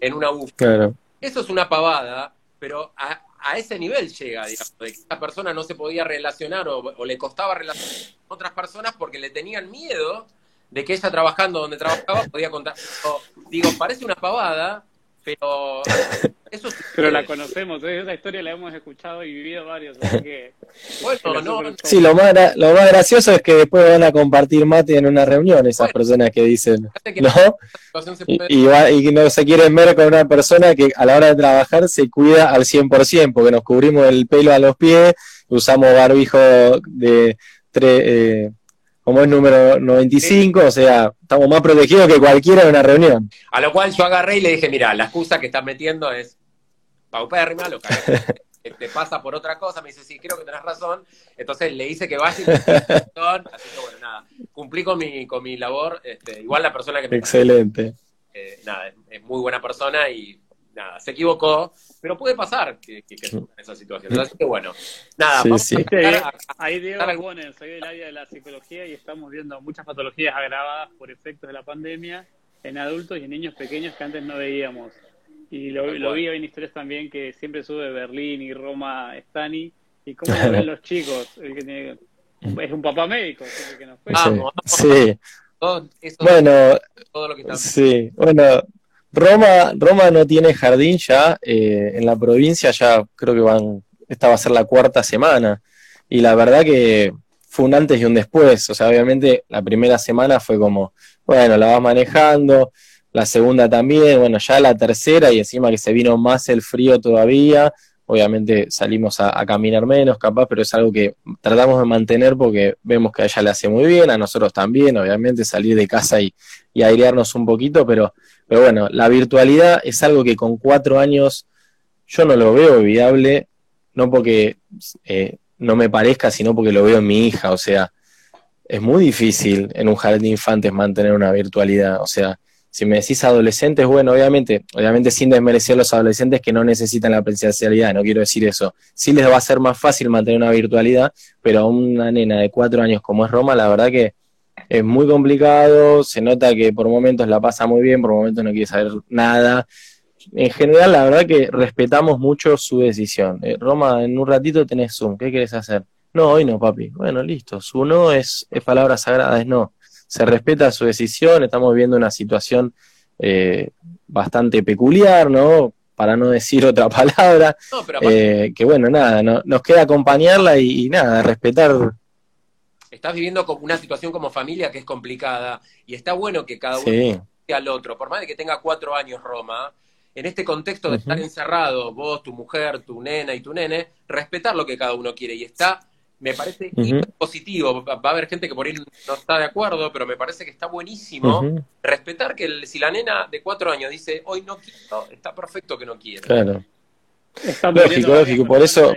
en una búsqueda. Eso es una pavada, pero a, ese nivel llega, digamos, de que esa persona no se podía relacionar o, le costaba relacionar con otras personas porque le tenían miedo de que ella trabajando donde trabajaba podía contar. digo, parece una pavada, pero eso Pero la conocemos, ¿eh? esa historia la hemos escuchado y vivido varios, bueno, Sí, lo más, lo más gracioso es que después van a compartir mate en una reunión esas personas que dicen, ¿no? Y, y, no se quieren ver con una persona que a la hora de trabajar se cuida al 100%, porque nos cubrimos el pelo a los pies, usamos barbijo de... Tres, eh, como es número 95, o sea, estamos más protegidos que cualquiera en una reunión. A lo cual yo agarré y le dije, mira, la excusa que estás metiendo es paupérrima, lo que te pasa por otra cosa, me dice, sí, creo que tenés razón, entonces le hice que vaya y razón, así que bueno, nada, cumplí con mi, con mi labor, este, igual la persona que me... Excelente. Eh, nada, es muy buena persona y nada, se equivocó, pero puede pasar que, que, que en esa situación. Así que bueno, nada, sí, sí. ahí Diego soy del área de la psicología y estamos viendo muchas patologías agravadas por efectos de la pandemia en adultos y en niños pequeños que antes no veíamos. Y lo, lo vi en historias también que siempre sube Berlín y Roma Stani y cómo lo ven los chicos. El que tiene, es un papá médico, que nos fue. sí. bueno, todo lo que está... sí, bueno, Roma, Roma no tiene jardín ya, eh, en la provincia ya creo que van, esta va a ser la cuarta semana, y la verdad que fue un antes y un después, o sea, obviamente la primera semana fue como, bueno, la vas manejando, la segunda también, bueno, ya la tercera y encima que se vino más el frío todavía, obviamente salimos a, caminar menos, capaz, pero es algo que tratamos de mantener porque vemos que a ella le hace muy bien, a nosotros también, obviamente salir de casa y, y airearnos un poquito, pero pero bueno, la virtualidad es algo que con cuatro años yo no lo veo viable, no porque eh, no me parezca, sino porque lo veo en mi hija. O sea, es muy difícil en un jardín de infantes mantener una virtualidad. O sea, si me decís adolescentes, bueno, obviamente, obviamente sin desmerecer a los adolescentes que no necesitan la presencialidad, no quiero decir eso. Sí les va a ser más fácil mantener una virtualidad, pero a una nena de cuatro años como es Roma, la verdad que es muy complicado, se nota que por momentos la pasa muy bien, por momentos no quiere saber nada. En general, la verdad que respetamos mucho su decisión. Eh, Roma, en un ratito tenés Zoom, ¿qué quieres hacer? No, hoy no, papi. Bueno, listo, su no es, es palabra sagrada, es no. Se respeta su decisión, estamos viendo una situación eh, bastante peculiar, ¿no? Para no decir otra palabra. Eh, que bueno, nada, no, nos queda acompañarla y nada, respetar estás viviendo una situación como familia que es complicada y está bueno que cada uno al otro, por más de que tenga cuatro años Roma, en este contexto de estar encerrado, vos, tu mujer, tu nena y tu nene, respetar lo que cada uno quiere y está, me parece positivo. Va a haber gente que por ahí no está de acuerdo, pero me parece que está buenísimo respetar que si la nena de cuatro años dice hoy no quiero, está perfecto que no quiera. Claro. lógico, lógico, por eso,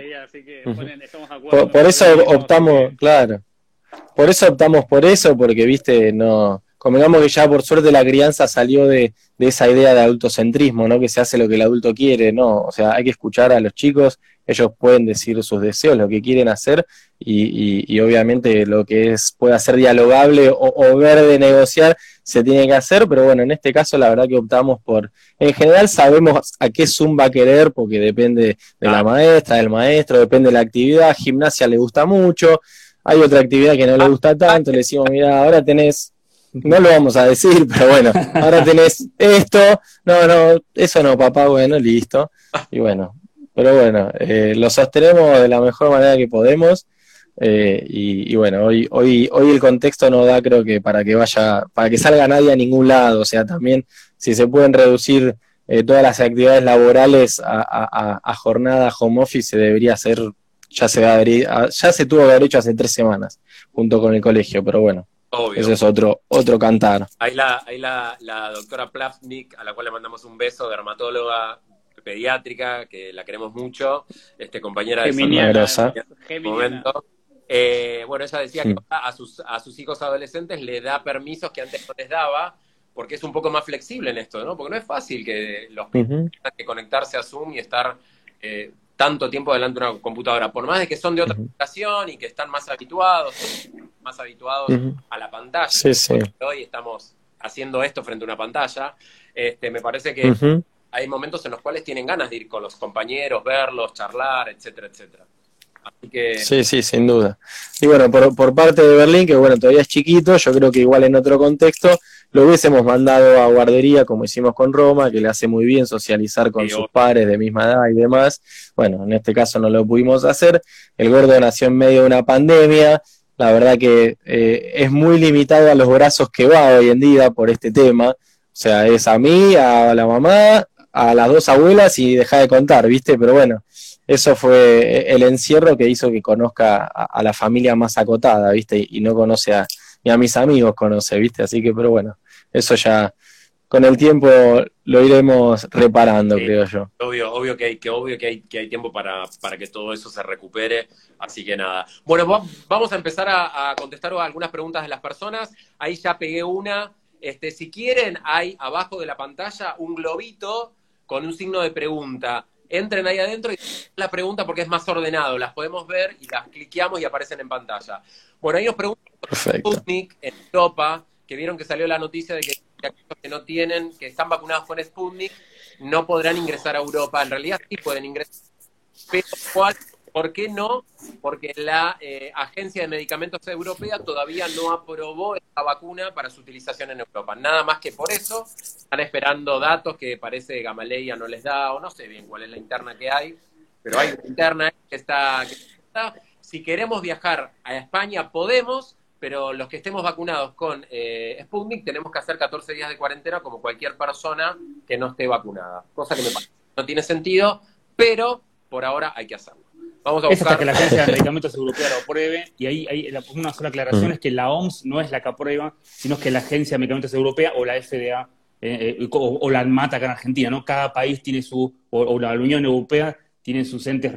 por, eso optamos, claro, por eso optamos por eso, porque, viste, no. Convengamos que ya por suerte la crianza salió de, esa idea de adultocentrismo, ¿no? Que se hace lo que el adulto quiere, ¿no? O sea, hay que escuchar a los chicos, ellos pueden decir sus deseos, lo que quieren hacer, y, obviamente lo que es pueda ser dialogable o, ver de negociar se tiene que hacer, pero bueno, en este caso la verdad que optamos por, en general sabemos a qué Zoom va a querer, porque depende de la maestra, del maestro, depende de la actividad, gimnasia le gusta mucho, hay otra actividad que no le gusta tanto, le decimos, mira, ahora tenés, no lo vamos a decir, pero bueno, ahora tenés esto, no, no, eso no, papá, bueno, listo. Y bueno, pero bueno, eh, lo sostenemos de la mejor manera que podemos. Eh, y, bueno, hoy, hoy, hoy el contexto no da, creo que para que vaya, para que salga nadie a ningún lado. O sea, también si se pueden reducir eh, todas las actividades laborales a, a, a, jornada home office, se debería hacer ya se, ah, ya se tuvo que haber hecho hace tres semanas, junto con el colegio, pero bueno. Obvio. Ese es otro, otro cantar. Ahí la, ahí la, la doctora Plavnik, a la cual le mandamos un beso, dermatóloga pediátrica, que la queremos mucho, este compañera de momento. Eh, bueno, ella decía que a sus, a sus hijos adolescentes le da permisos que antes no les daba, porque es un poco más flexible en esto, ¿no? Porque no es fácil que los tengan que conectarse a Zoom y estar eh, tanto tiempo delante de una computadora, por más de que son de otra generación y que están más habituados, más habituados a la pantalla. Hoy estamos haciendo esto frente a una pantalla. Este, me parece que hay momentos en los cuales tienen ganas de ir con los compañeros, verlos, charlar, etcétera, etcétera. Así que... Sí, sí, sin duda. Y bueno, por, por parte de Berlín, que bueno, todavía es chiquito, yo creo que igual en otro contexto, lo hubiésemos mandado a guardería como hicimos con Roma, que le hace muy bien socializar con sus pares de misma edad y demás. Bueno, en este caso no lo pudimos hacer. El gordo nació en medio de una pandemia. La verdad que eh, es muy limitado a los brazos que va hoy en día por este tema. O sea, es a mí, a la mamá, a las dos abuelas y deja de contar, ¿viste? Pero bueno, eso fue el encierro que hizo que conozca a, la familia más acotada, ¿viste? Y, no conoce a, ni a mis amigos conoce, ¿viste? Así que, pero bueno, eso ya con el tiempo lo iremos reparando, creo yo. Obvio, obvio que hay, que obvio que hay, que hay tiempo para, para que todo eso se recupere, así que nada. Bueno, vamos a empezar a, contestar algunas preguntas de las personas. Ahí ya pegué una. Este, si quieren, hay abajo de la pantalla un globito con un signo de pregunta. Entren ahí adentro y la pregunta porque es más ordenado. Las podemos ver y las cliqueamos y aparecen en pantalla. Bueno, ahí nos preguntan Sputnik en Europa que vieron que salió la noticia de que aquellos que no tienen, que están vacunados con Sputnik, no podrán ingresar a Europa. En realidad sí pueden ingresar. Pero ¿cuál, ¿por qué no? Porque la eh, Agencia de Medicamentos Europea todavía no aprobó esta vacuna para su utilización en Europa. Nada más que por eso están esperando datos que parece Gamaleya no les da, o no sé bien cuál es la interna que hay, pero hay una interna que está. Si queremos viajar a España, podemos, pero los que estemos vacunados con eh, Sputnik tenemos que hacer 14 días de cuarentena como cualquier persona que no esté vacunada. Cosa que me parece no tiene sentido, pero por ahora hay que hacerlo. Vamos a buscar... hasta que la Agencia de Medicamentos Europea lo apruebe, y ahí hay una sola aclaración, es que la OMS no es la que aprueba, sino que la Agencia de Medicamentos Europea o la FDA eh, eh, o, la mata acá en Argentina, ¿no? Cada país tiene su, o, la Unión Europea tiene sus entes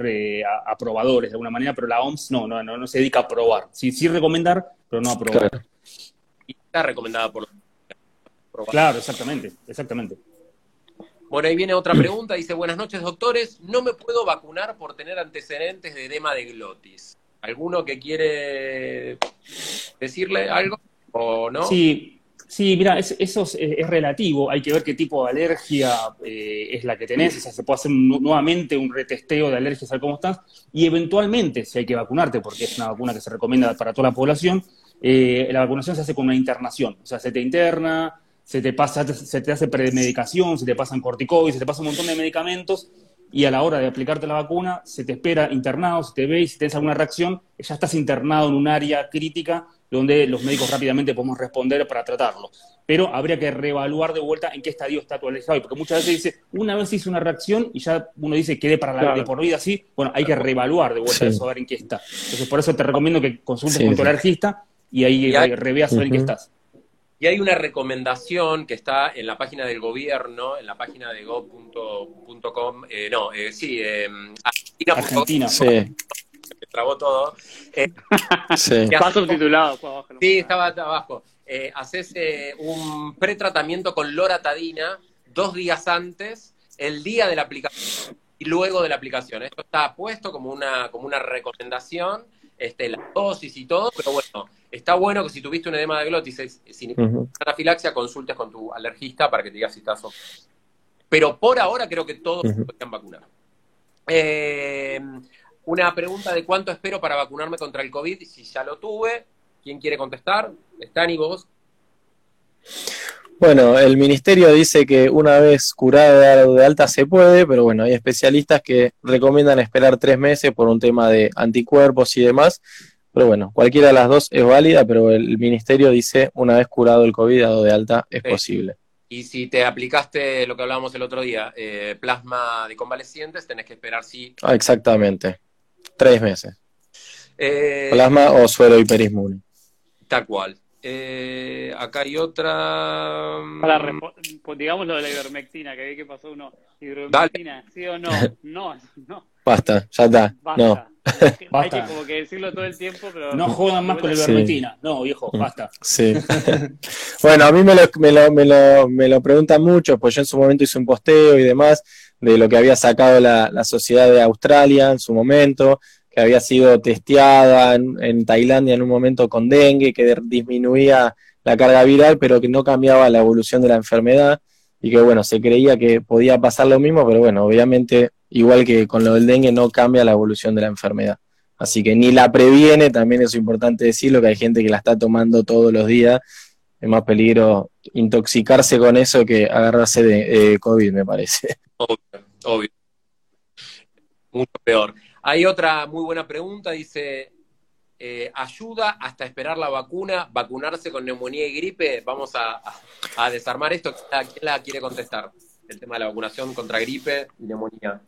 aprobadores de alguna manera, pero la OMS no, no, no, se dedica a aprobar. Sí, sí recomendar, pero no aprobar. Y está recomendada por... Claro, exactamente, exactamente. Bueno, ahí viene otra pregunta. Dice, buenas noches, doctores. No me puedo vacunar por tener antecedentes de edema de glotis. ¿Alguno que quiere decirle algo o no? Sí, sí mira, eso es, relativo. Hay que ver qué tipo de alergia eh, es la que tenés. O sea, se puede hacer nuevamente un retesteo de alergias, saber cómo estás. Y eventualmente, si hay que vacunarte, porque es una vacuna que se recomienda para toda la población, eh, la vacunación se hace con una internación. O sea, se te interna, se te pasa, se te hace premedicación, se te pasan corticoides, se te pasa un montón de medicamentos y a la hora de aplicarte la vacuna se te espera internado, se te ve y si tienes alguna reacción, ya estás internado en un área crítica donde los médicos rápidamente podemos responder para tratarlo. Pero habría que reevaluar de vuelta en qué estadio está tu alergia porque muchas veces dice, una vez hice una reacción y ya uno dice, quedé para la de por vida así, bueno, hay que reevaluar de vuelta eso, a ver en qué está. Entonces, por eso te recomiendo que consultes con tu alergista y ahí reveas en qué estás. Y hay una recomendación que está en la página del gobierno, en la página de go.com, eh, no, eh, sí, eh, Argentina. sí. Me trabó todo. Eh, sí. Está subtitulado. Sí, estaba abajo. Eh, haces eh, un pretratamiento con loratadina dos días antes, el día de la aplicación y luego de la aplicación. Esto está puesto como una, como una recomendación, este, la dosis y todo, pero bueno está bueno que si tuviste un edema de glotis sin anafilaxia, consultes con tu alergista para que te diga si estás Pero por ahora creo que todos se podrían vacunar. Eh, una pregunta de cuánto espero para vacunarme contra el COVID, si ya lo tuve. ¿Quién quiere contestar? ¿Están y vos? Bueno, el ministerio dice que una vez curada de alta se puede, pero bueno, hay especialistas que recomiendan esperar tres meses por un tema de anticuerpos y demás. Pero bueno, cualquiera de las dos es válida, pero el ministerio dice una vez curado el COVID dado de alta es posible. Y si te aplicaste lo que hablábamos el otro día, eh, plasma de convalecientes, tenés que esperar sí. Ah, exactamente, tres meses. Eh, plasma o suero hiperinmune. Tal cual. Eh, acá hay otra. Para, digamos lo de la ivermectina, que vi que pasó uno. Ivermectina, ¿sí o no? No, no. Basta, ya está. Basta. No. Hay que como que decirlo todo el tiempo, pero... No jodan más con el vermetina. No, viejo, mm, basta. Sí. bueno, a mí me lo, me, lo, me, lo, me lo preguntan mucho, pues yo en su momento hice un posteo y demás de lo que había sacado la, la sociedad de Australia en su momento, que había sido testeada en, Tailandia en un momento con dengue, que disminuía la carga viral, pero que no cambiaba la evolución de la enfermedad y que bueno, se creía que podía pasar lo mismo, pero bueno, obviamente igual que con lo del dengue, no cambia la evolución de la enfermedad. Así que ni la previene, también es importante decirlo, que hay gente que la está tomando todos los días. Es más peligro intoxicarse con eso que agarrarse de COVID, me parece. Obvio, obvio. Mucho peor. Hay otra muy buena pregunta, dice, eh, ¿ayuda hasta esperar la vacuna, vacunarse con neumonía y gripe? Vamos a, a desarmar esto. ¿Quién la quiere contestar? El tema de la vacunación contra gripe y neumonía.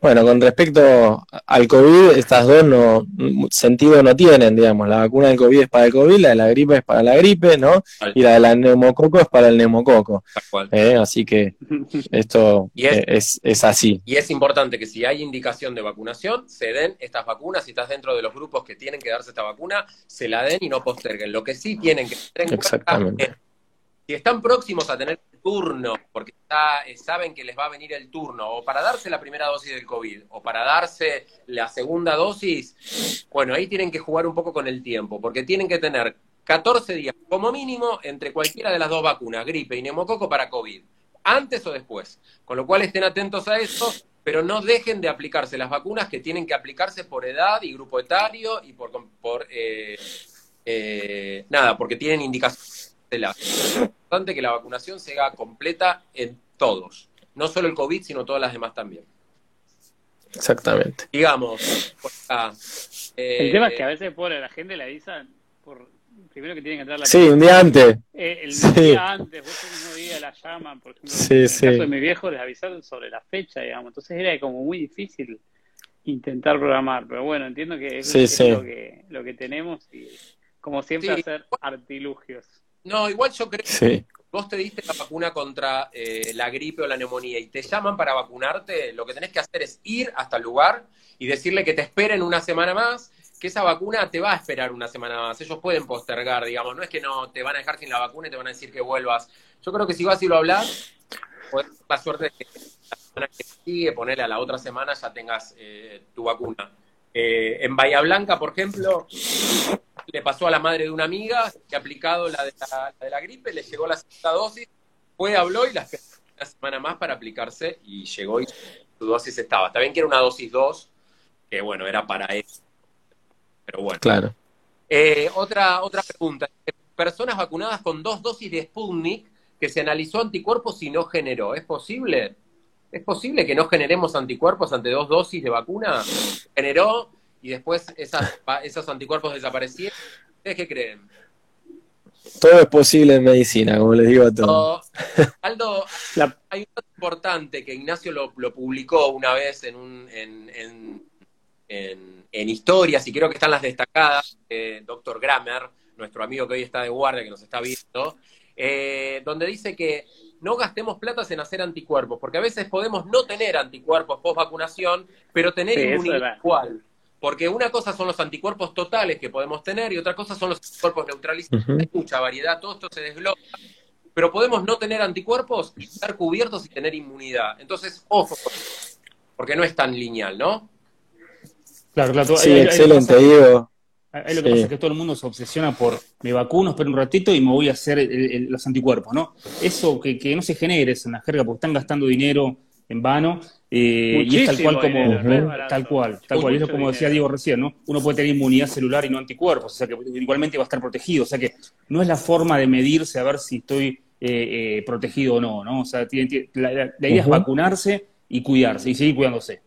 Bueno, con respecto al COVID, estas dos no sentido no tienen, digamos. La vacuna del COVID es para el COVID, la de la gripe es para la gripe, ¿no? Y la de la neumococo es para el neumococo. Eh, así que esto es, es, así. Y es importante que si hay indicación de vacunación, se den estas vacunas. Si estás dentro de los grupos que tienen que darse esta vacuna, se la den y no posterguen. Lo que sí tienen que tener Exactamente. si están próximos a tener turno, porque eh, saben que les va a venir el turno, o para darse la primera dosis del COVID, o para darse la segunda dosis, bueno, ahí tienen que jugar un poco con el tiempo, porque tienen que tener 14 días como mínimo entre cualquiera de las dos vacunas, gripe y neumococo para COVID, antes o después. Con lo cual estén atentos a eso, pero no dejen de aplicarse las vacunas que tienen que aplicarse por edad y grupo etario y por, por eh, eh, nada, porque tienen indicaciones de la importante que la vacunación se haga completa en todos. No solo el COVID, sino todas las demás también. Exactamente. Digamos, el tema es que a veces por la gente le avisan por primero que tienen que entrar la Sí, un día antes. Eh, el día antes, vos el mismo día la llaman, por ejemplo, en el caso de mi viejo les avisaron sobre la fecha, digamos. Entonces era como muy difícil intentar programar, pero bueno, entiendo que es, Lo, que, lo que tenemos y como siempre hacer artilugios. No, igual yo creo Sí. que vos te diste la vacuna contra eh, la gripe o la neumonía y te llaman para vacunarte, lo que tenés que hacer es ir hasta el lugar y decirle que te esperen una semana más, que esa vacuna te va a esperar una semana más. Ellos pueden postergar, digamos, no es que no te van a dejar sin la vacuna y te van a decir que vuelvas. Yo creo que si vas y lo hablas, podés tener la suerte de que la semana que sigue, ponerle a la otra semana, ya tengas eh, tu vacuna. Eh, en Bahía Blanca, por ejemplo, le pasó a la madre de una amiga que ha aplicado la de la, la de la gripe, le llegó la segunda dosis, fue, habló y la esperó una semana más para aplicarse y llegó y su dosis estaba. Está bien que era una dosis 2, que bueno, era para eso. Pero bueno. Claro. Eh, otra, otra pregunta. Personas vacunadas con dos dosis de Sputnik que se analizó anticuerpos y no generó. ¿Es posible? ¿Es posible que no generemos anticuerpos ante dos dosis de vacuna? Generó y después esas, esos anticuerpos desaparecieron. ¿Ustedes qué creen? Todo es posible en medicina, como les digo a todos. No, Aldo, La- hay un dato importante que Ignacio lo, lo publicó una vez en, un, en, en, en- en historias, y creo que están las destacadas, eh, Dr. Grammer, nuestro amigo que hoy está de guardia, que nos está viendo, eh, donde dice que no gastemos platas en hacer anticuerpos, porque a veces podemos no tener anticuerpos post vacunación, pero tener Sí, inmunidad igual. Porque una cosa son los anticuerpos totales que podemos tener y otra cosa son los anticuerpos neutralizados. Ujú. Hay mucha variedad, todo esto se desglosa. Pero podemos no tener anticuerpos y estar cubiertos y tener inmunidad. Entonces, ojo, porque no es tan lineal, ¿no? Claro, claro. Sí, que excelente, pasa- Diego. Ahí lo que Sí. pasa es que todo el mundo se obsesiona por me vacuno, espero un ratito y me voy a hacer el- el- los anticuerpos, ¿no? Eso que, que no se genere eso en la jerga porque están gastando dinero en vano eh, y es tal cual como barato. tal cual, tal cual. Y es Mucho como decía dinero. Diego recién, ¿no? Uno puede tener inmunidad celular y no anticuerpos, o sea que igualmente va a estar protegido, o sea que no es la forma de medirse a ver si estoy eh, eh, protegido o no, ¿no? O sea, tiene- tiene- la, la- la idea es vacunarse y cuidarse y seguir cuidándose.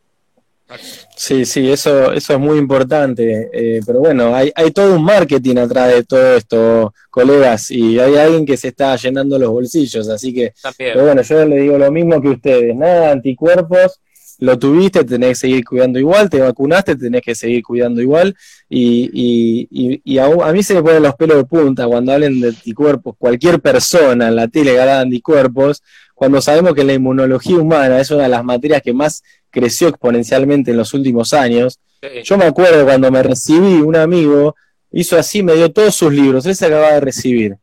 Sí, sí, eso, eso es muy importante. eh, pero bueno, hay, hay todo un marketing atrás de todo esto, colegas, y hay alguien que se está llenando los bolsillos, así que, También. pero bueno, yo le digo lo mismo que ustedes, nada anticuerpos, lo tuviste, tenés que seguir cuidando igual, te vacunaste, tenés que seguir cuidando igual, y, y, y, y a, a mí se me ponen los pelos de punta cuando hablen de anticuerpos, cualquier persona en la tele que habla de anticuerpos, cuando sabemos que la inmunología humana es una de las materias que más creció exponencialmente en los últimos años. Sí. Yo me acuerdo cuando me recibí, un amigo hizo así, me dio todos sus libros, él se acababa de recibir.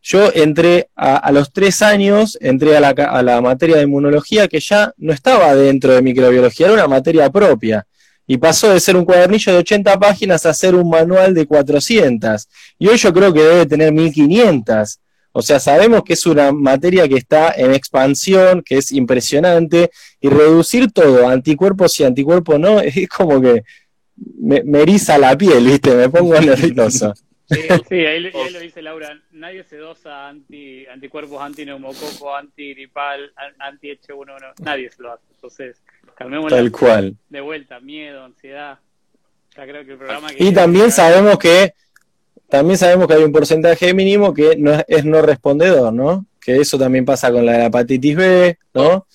Yo entré a, a los tres años, entré a la, a la materia de inmunología que ya no estaba dentro de microbiología, era una materia propia. Y pasó de ser un cuadernillo de 80 páginas a ser un manual de 400. Y hoy yo creo que debe tener 1500. O sea, sabemos que es una materia que está en expansión, que es impresionante, y reducir todo, anticuerpos y anticuerpos no, es como que me, me eriza la piel, ¿viste? Me pongo nervioso. Sí, Sí, ahí, lo dice Laura, nadie se dosa anti, anticuerpos antineumococo, antigripal, an- anti-H1N1, nadie se lo hace. Entonces, calmemos Tal cual. de vuelta, miedo, ansiedad. Ya creo que el programa que Y también sabemos que también sabemos que hay un porcentaje mínimo que no es, no respondedor, ¿no? Que eso también pasa con la hepatitis B, ¿no?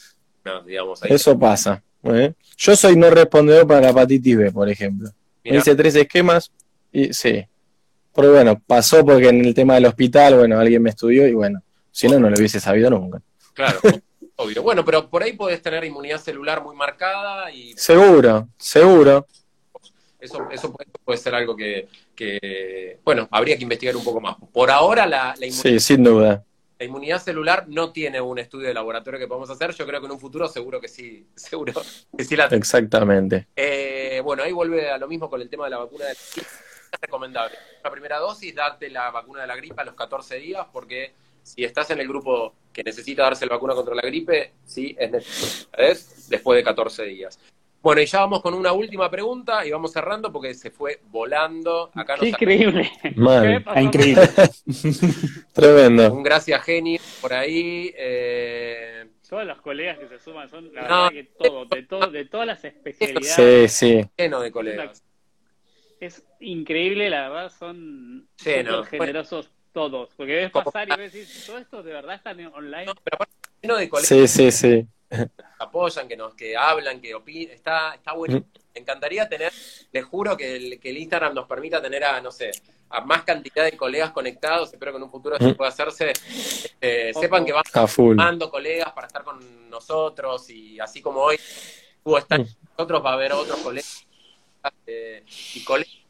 no, digamos, ahí. Eso pasa. ¿eh? Yo soy no respondedor para la hepatitis B, por ejemplo. Me Mirá. hice tres esquemas y sí. Pero bueno, pasó porque en el tema del hospital, bueno, alguien me estudió y bueno, si no, no lo hubiese sabido nunca. Claro, obvio. Bueno, pero por ahí podés tener inmunidad celular muy marcada y Seguro, seguro. Eso, eso puede, puede ser algo que, que, bueno, habría que investigar un poco más. Por ahora la, la inmunidad Sí, sin duda. La inmunidad celular no tiene un estudio de laboratorio que podamos hacer. Yo creo que en un futuro seguro que sí, seguro que sí la Exactamente. eh, Bueno, ahí vuelve a lo mismo con el tema de la vacuna de la gripe. Es recomendable. La primera dosis, date la vacuna de la gripe a los 14 días, porque si estás en el grupo que necesita darse la vacuna contra la gripe, sí es necesario. Es después de 14 días. Bueno, y ya vamos con una última pregunta y vamos cerrando porque se fue volando. Acá nos increíble. Ah, increíble. Tremendo. un gracias genio por ahí. eh, Todos los colegas que se suman son, la No. verdad que todo, de, todo, de todas las especialidades. Sí, sí. lleno de colegas. Es increíble, la verdad, son Sí, súper no. generosos todos. Porque ves pasar y ves decir, todo esto de verdad está online. No, pero aparte, lleno de colegas Sí, sí, sí. Apoyan, que nos que hablan, que opinan. Está, está bueno. Me encantaría tener, les juro que el, que el Instagram nos permita tener a, no sé, a más cantidad de colegas conectados, espero que en un futuro se pueda hacerse, este, sepan que vamos sumando colegas para estar con nosotros y así como hoy tú estás con nosotros, va a haber otros colegas eh, y colegas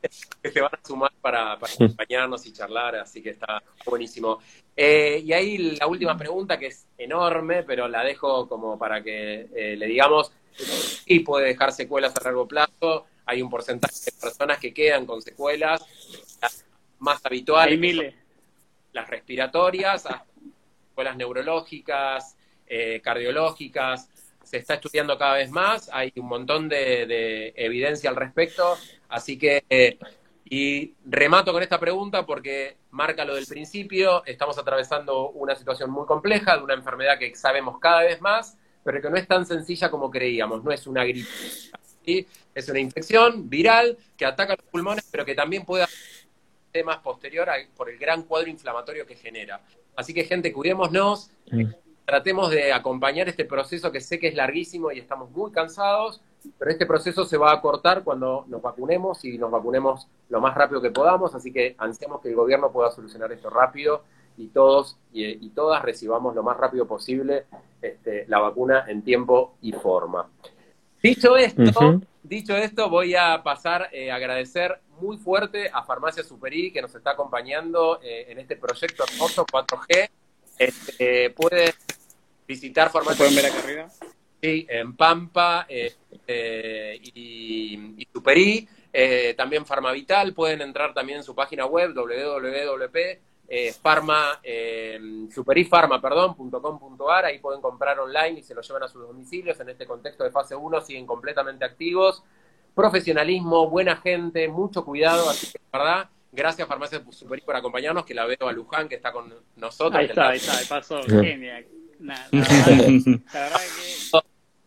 que se van a sumar para, acompañarnos y charlar, así que está buenísimo. Eh, y ahí la última pregunta, que es enorme, pero la dejo como para que eh, le digamos, y puede dejar secuelas a largo plazo, hay un porcentaje de personas que quedan con secuelas, más habituales, las respiratorias, secuelas neurológicas, eh, cardiológicas, se está estudiando cada vez más, hay un montón de, evidencia al respecto, así que, eh, y remato con esta pregunta porque marca lo del principio, estamos atravesando una situación muy compleja de una enfermedad que sabemos cada vez más, pero que no es tan sencilla como creíamos, no es una gripe. Es una infección viral que ataca los pulmones, pero que también puede haber temas posterior por el gran cuadro inflamatorio que genera. Así que, gente, cuidémonos, tratemos de acompañar este proceso que sé que es larguísimo y estamos muy cansados, pero este proceso se va a cortar cuando nos vacunemos y nos vacunemos lo más rápido que podamos, así que ansiamos que el gobierno pueda solucionar esto rápido y todos y, todas recibamos lo más rápido posible este, la vacuna en tiempo y forma. Dicho esto, dicho esto, voy a pasar eh, a agradecer muy fuerte a Farmacia Superi que nos está acompañando eh, en este proyecto hermoso 4G. Este, puede visitar Farmacia. ¿Pueden ver acá arriba? Sí, en Pampa eh, eh, y, y, Superí. Eh, también Farmavital, pueden entrar también en su página web www.farma, superifarma.com.ar, ahí pueden comprar online y se lo llevan a sus domicilios. En este contexto de fase 1 siguen completamente activos. Profesionalismo, buena gente, mucho cuidado, así que verdad, gracias Farmacia Superi por acompañarnos, que la veo a Luján, que está con nosotros. Ahí está, ahí está, pasó, genial.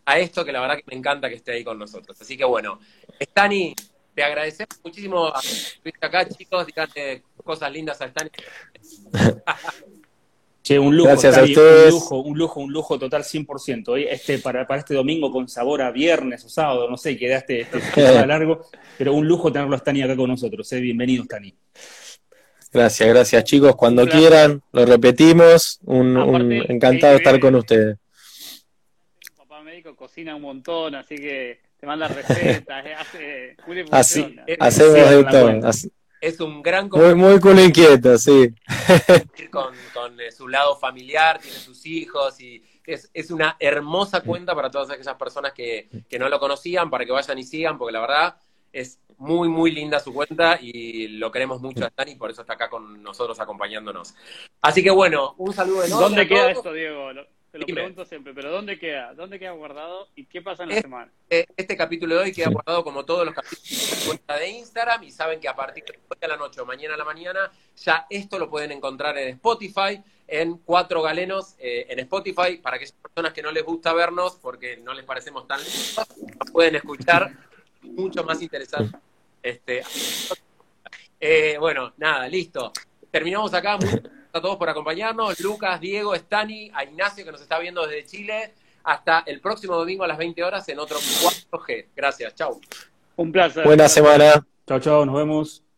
A esto que la verdad que me encanta que esté ahí con nosotros. Así que bueno, Stani, te agradecemos muchísimo estuviste acá, chicos. Díganle cosas lindas a Stani. Che, un lujo, Gracias a ustedes. un lujo, un lujo, un lujo total 100%. Este, para, para este domingo con sabor a viernes o sábado, no sé, quedaste este, largo, pero un lujo tenerlo a Stani acá con nosotros. Eh. Bienvenido, Stani. Gracias, gracias chicos. Cuando quieran, lo repetimos. Un, encantado de estar con ustedes. Papá médico cocina un montón, así que te manda recetas, eh, hace así, hacemos de todo. Es un gran muy, muy cool inquieto, sí. Con, con eh, su lado familiar, tiene sus hijos y es, es, una hermosa cuenta para todas aquellas personas que, que no lo conocían, para que vayan y sigan, porque la verdad es muy, muy linda su cuenta y lo queremos mucho a Stan y por eso está acá con nosotros acompañándonos. Así que bueno, un saludo enorme. ¿Dónde queda esto, Diego? Te lo pregunto siempre, pero ¿dónde queda? ¿Dónde queda guardado y qué pasa en la este, semana? Este capítulo de hoy queda guardado como todos los capítulos de cuenta de Instagram y saben que a partir de hoy a la noche o mañana a la mañana ya esto lo pueden encontrar en Spotify, en Cuatro Galenos eh, en Spotify, para aquellas personas que no les gusta vernos porque no les parecemos tan lindos, pueden escuchar mucho más interesante este, eh, bueno, nada, listo. Terminamos acá. A todos por acompañarnos. Lucas, Diego, Stani, a Ignacio que nos está viendo desde Chile. Hasta el próximo domingo a las 20 horas en otro 4G. Gracias, chau. Un placer. Buena semana. Chao, chao, nos vemos.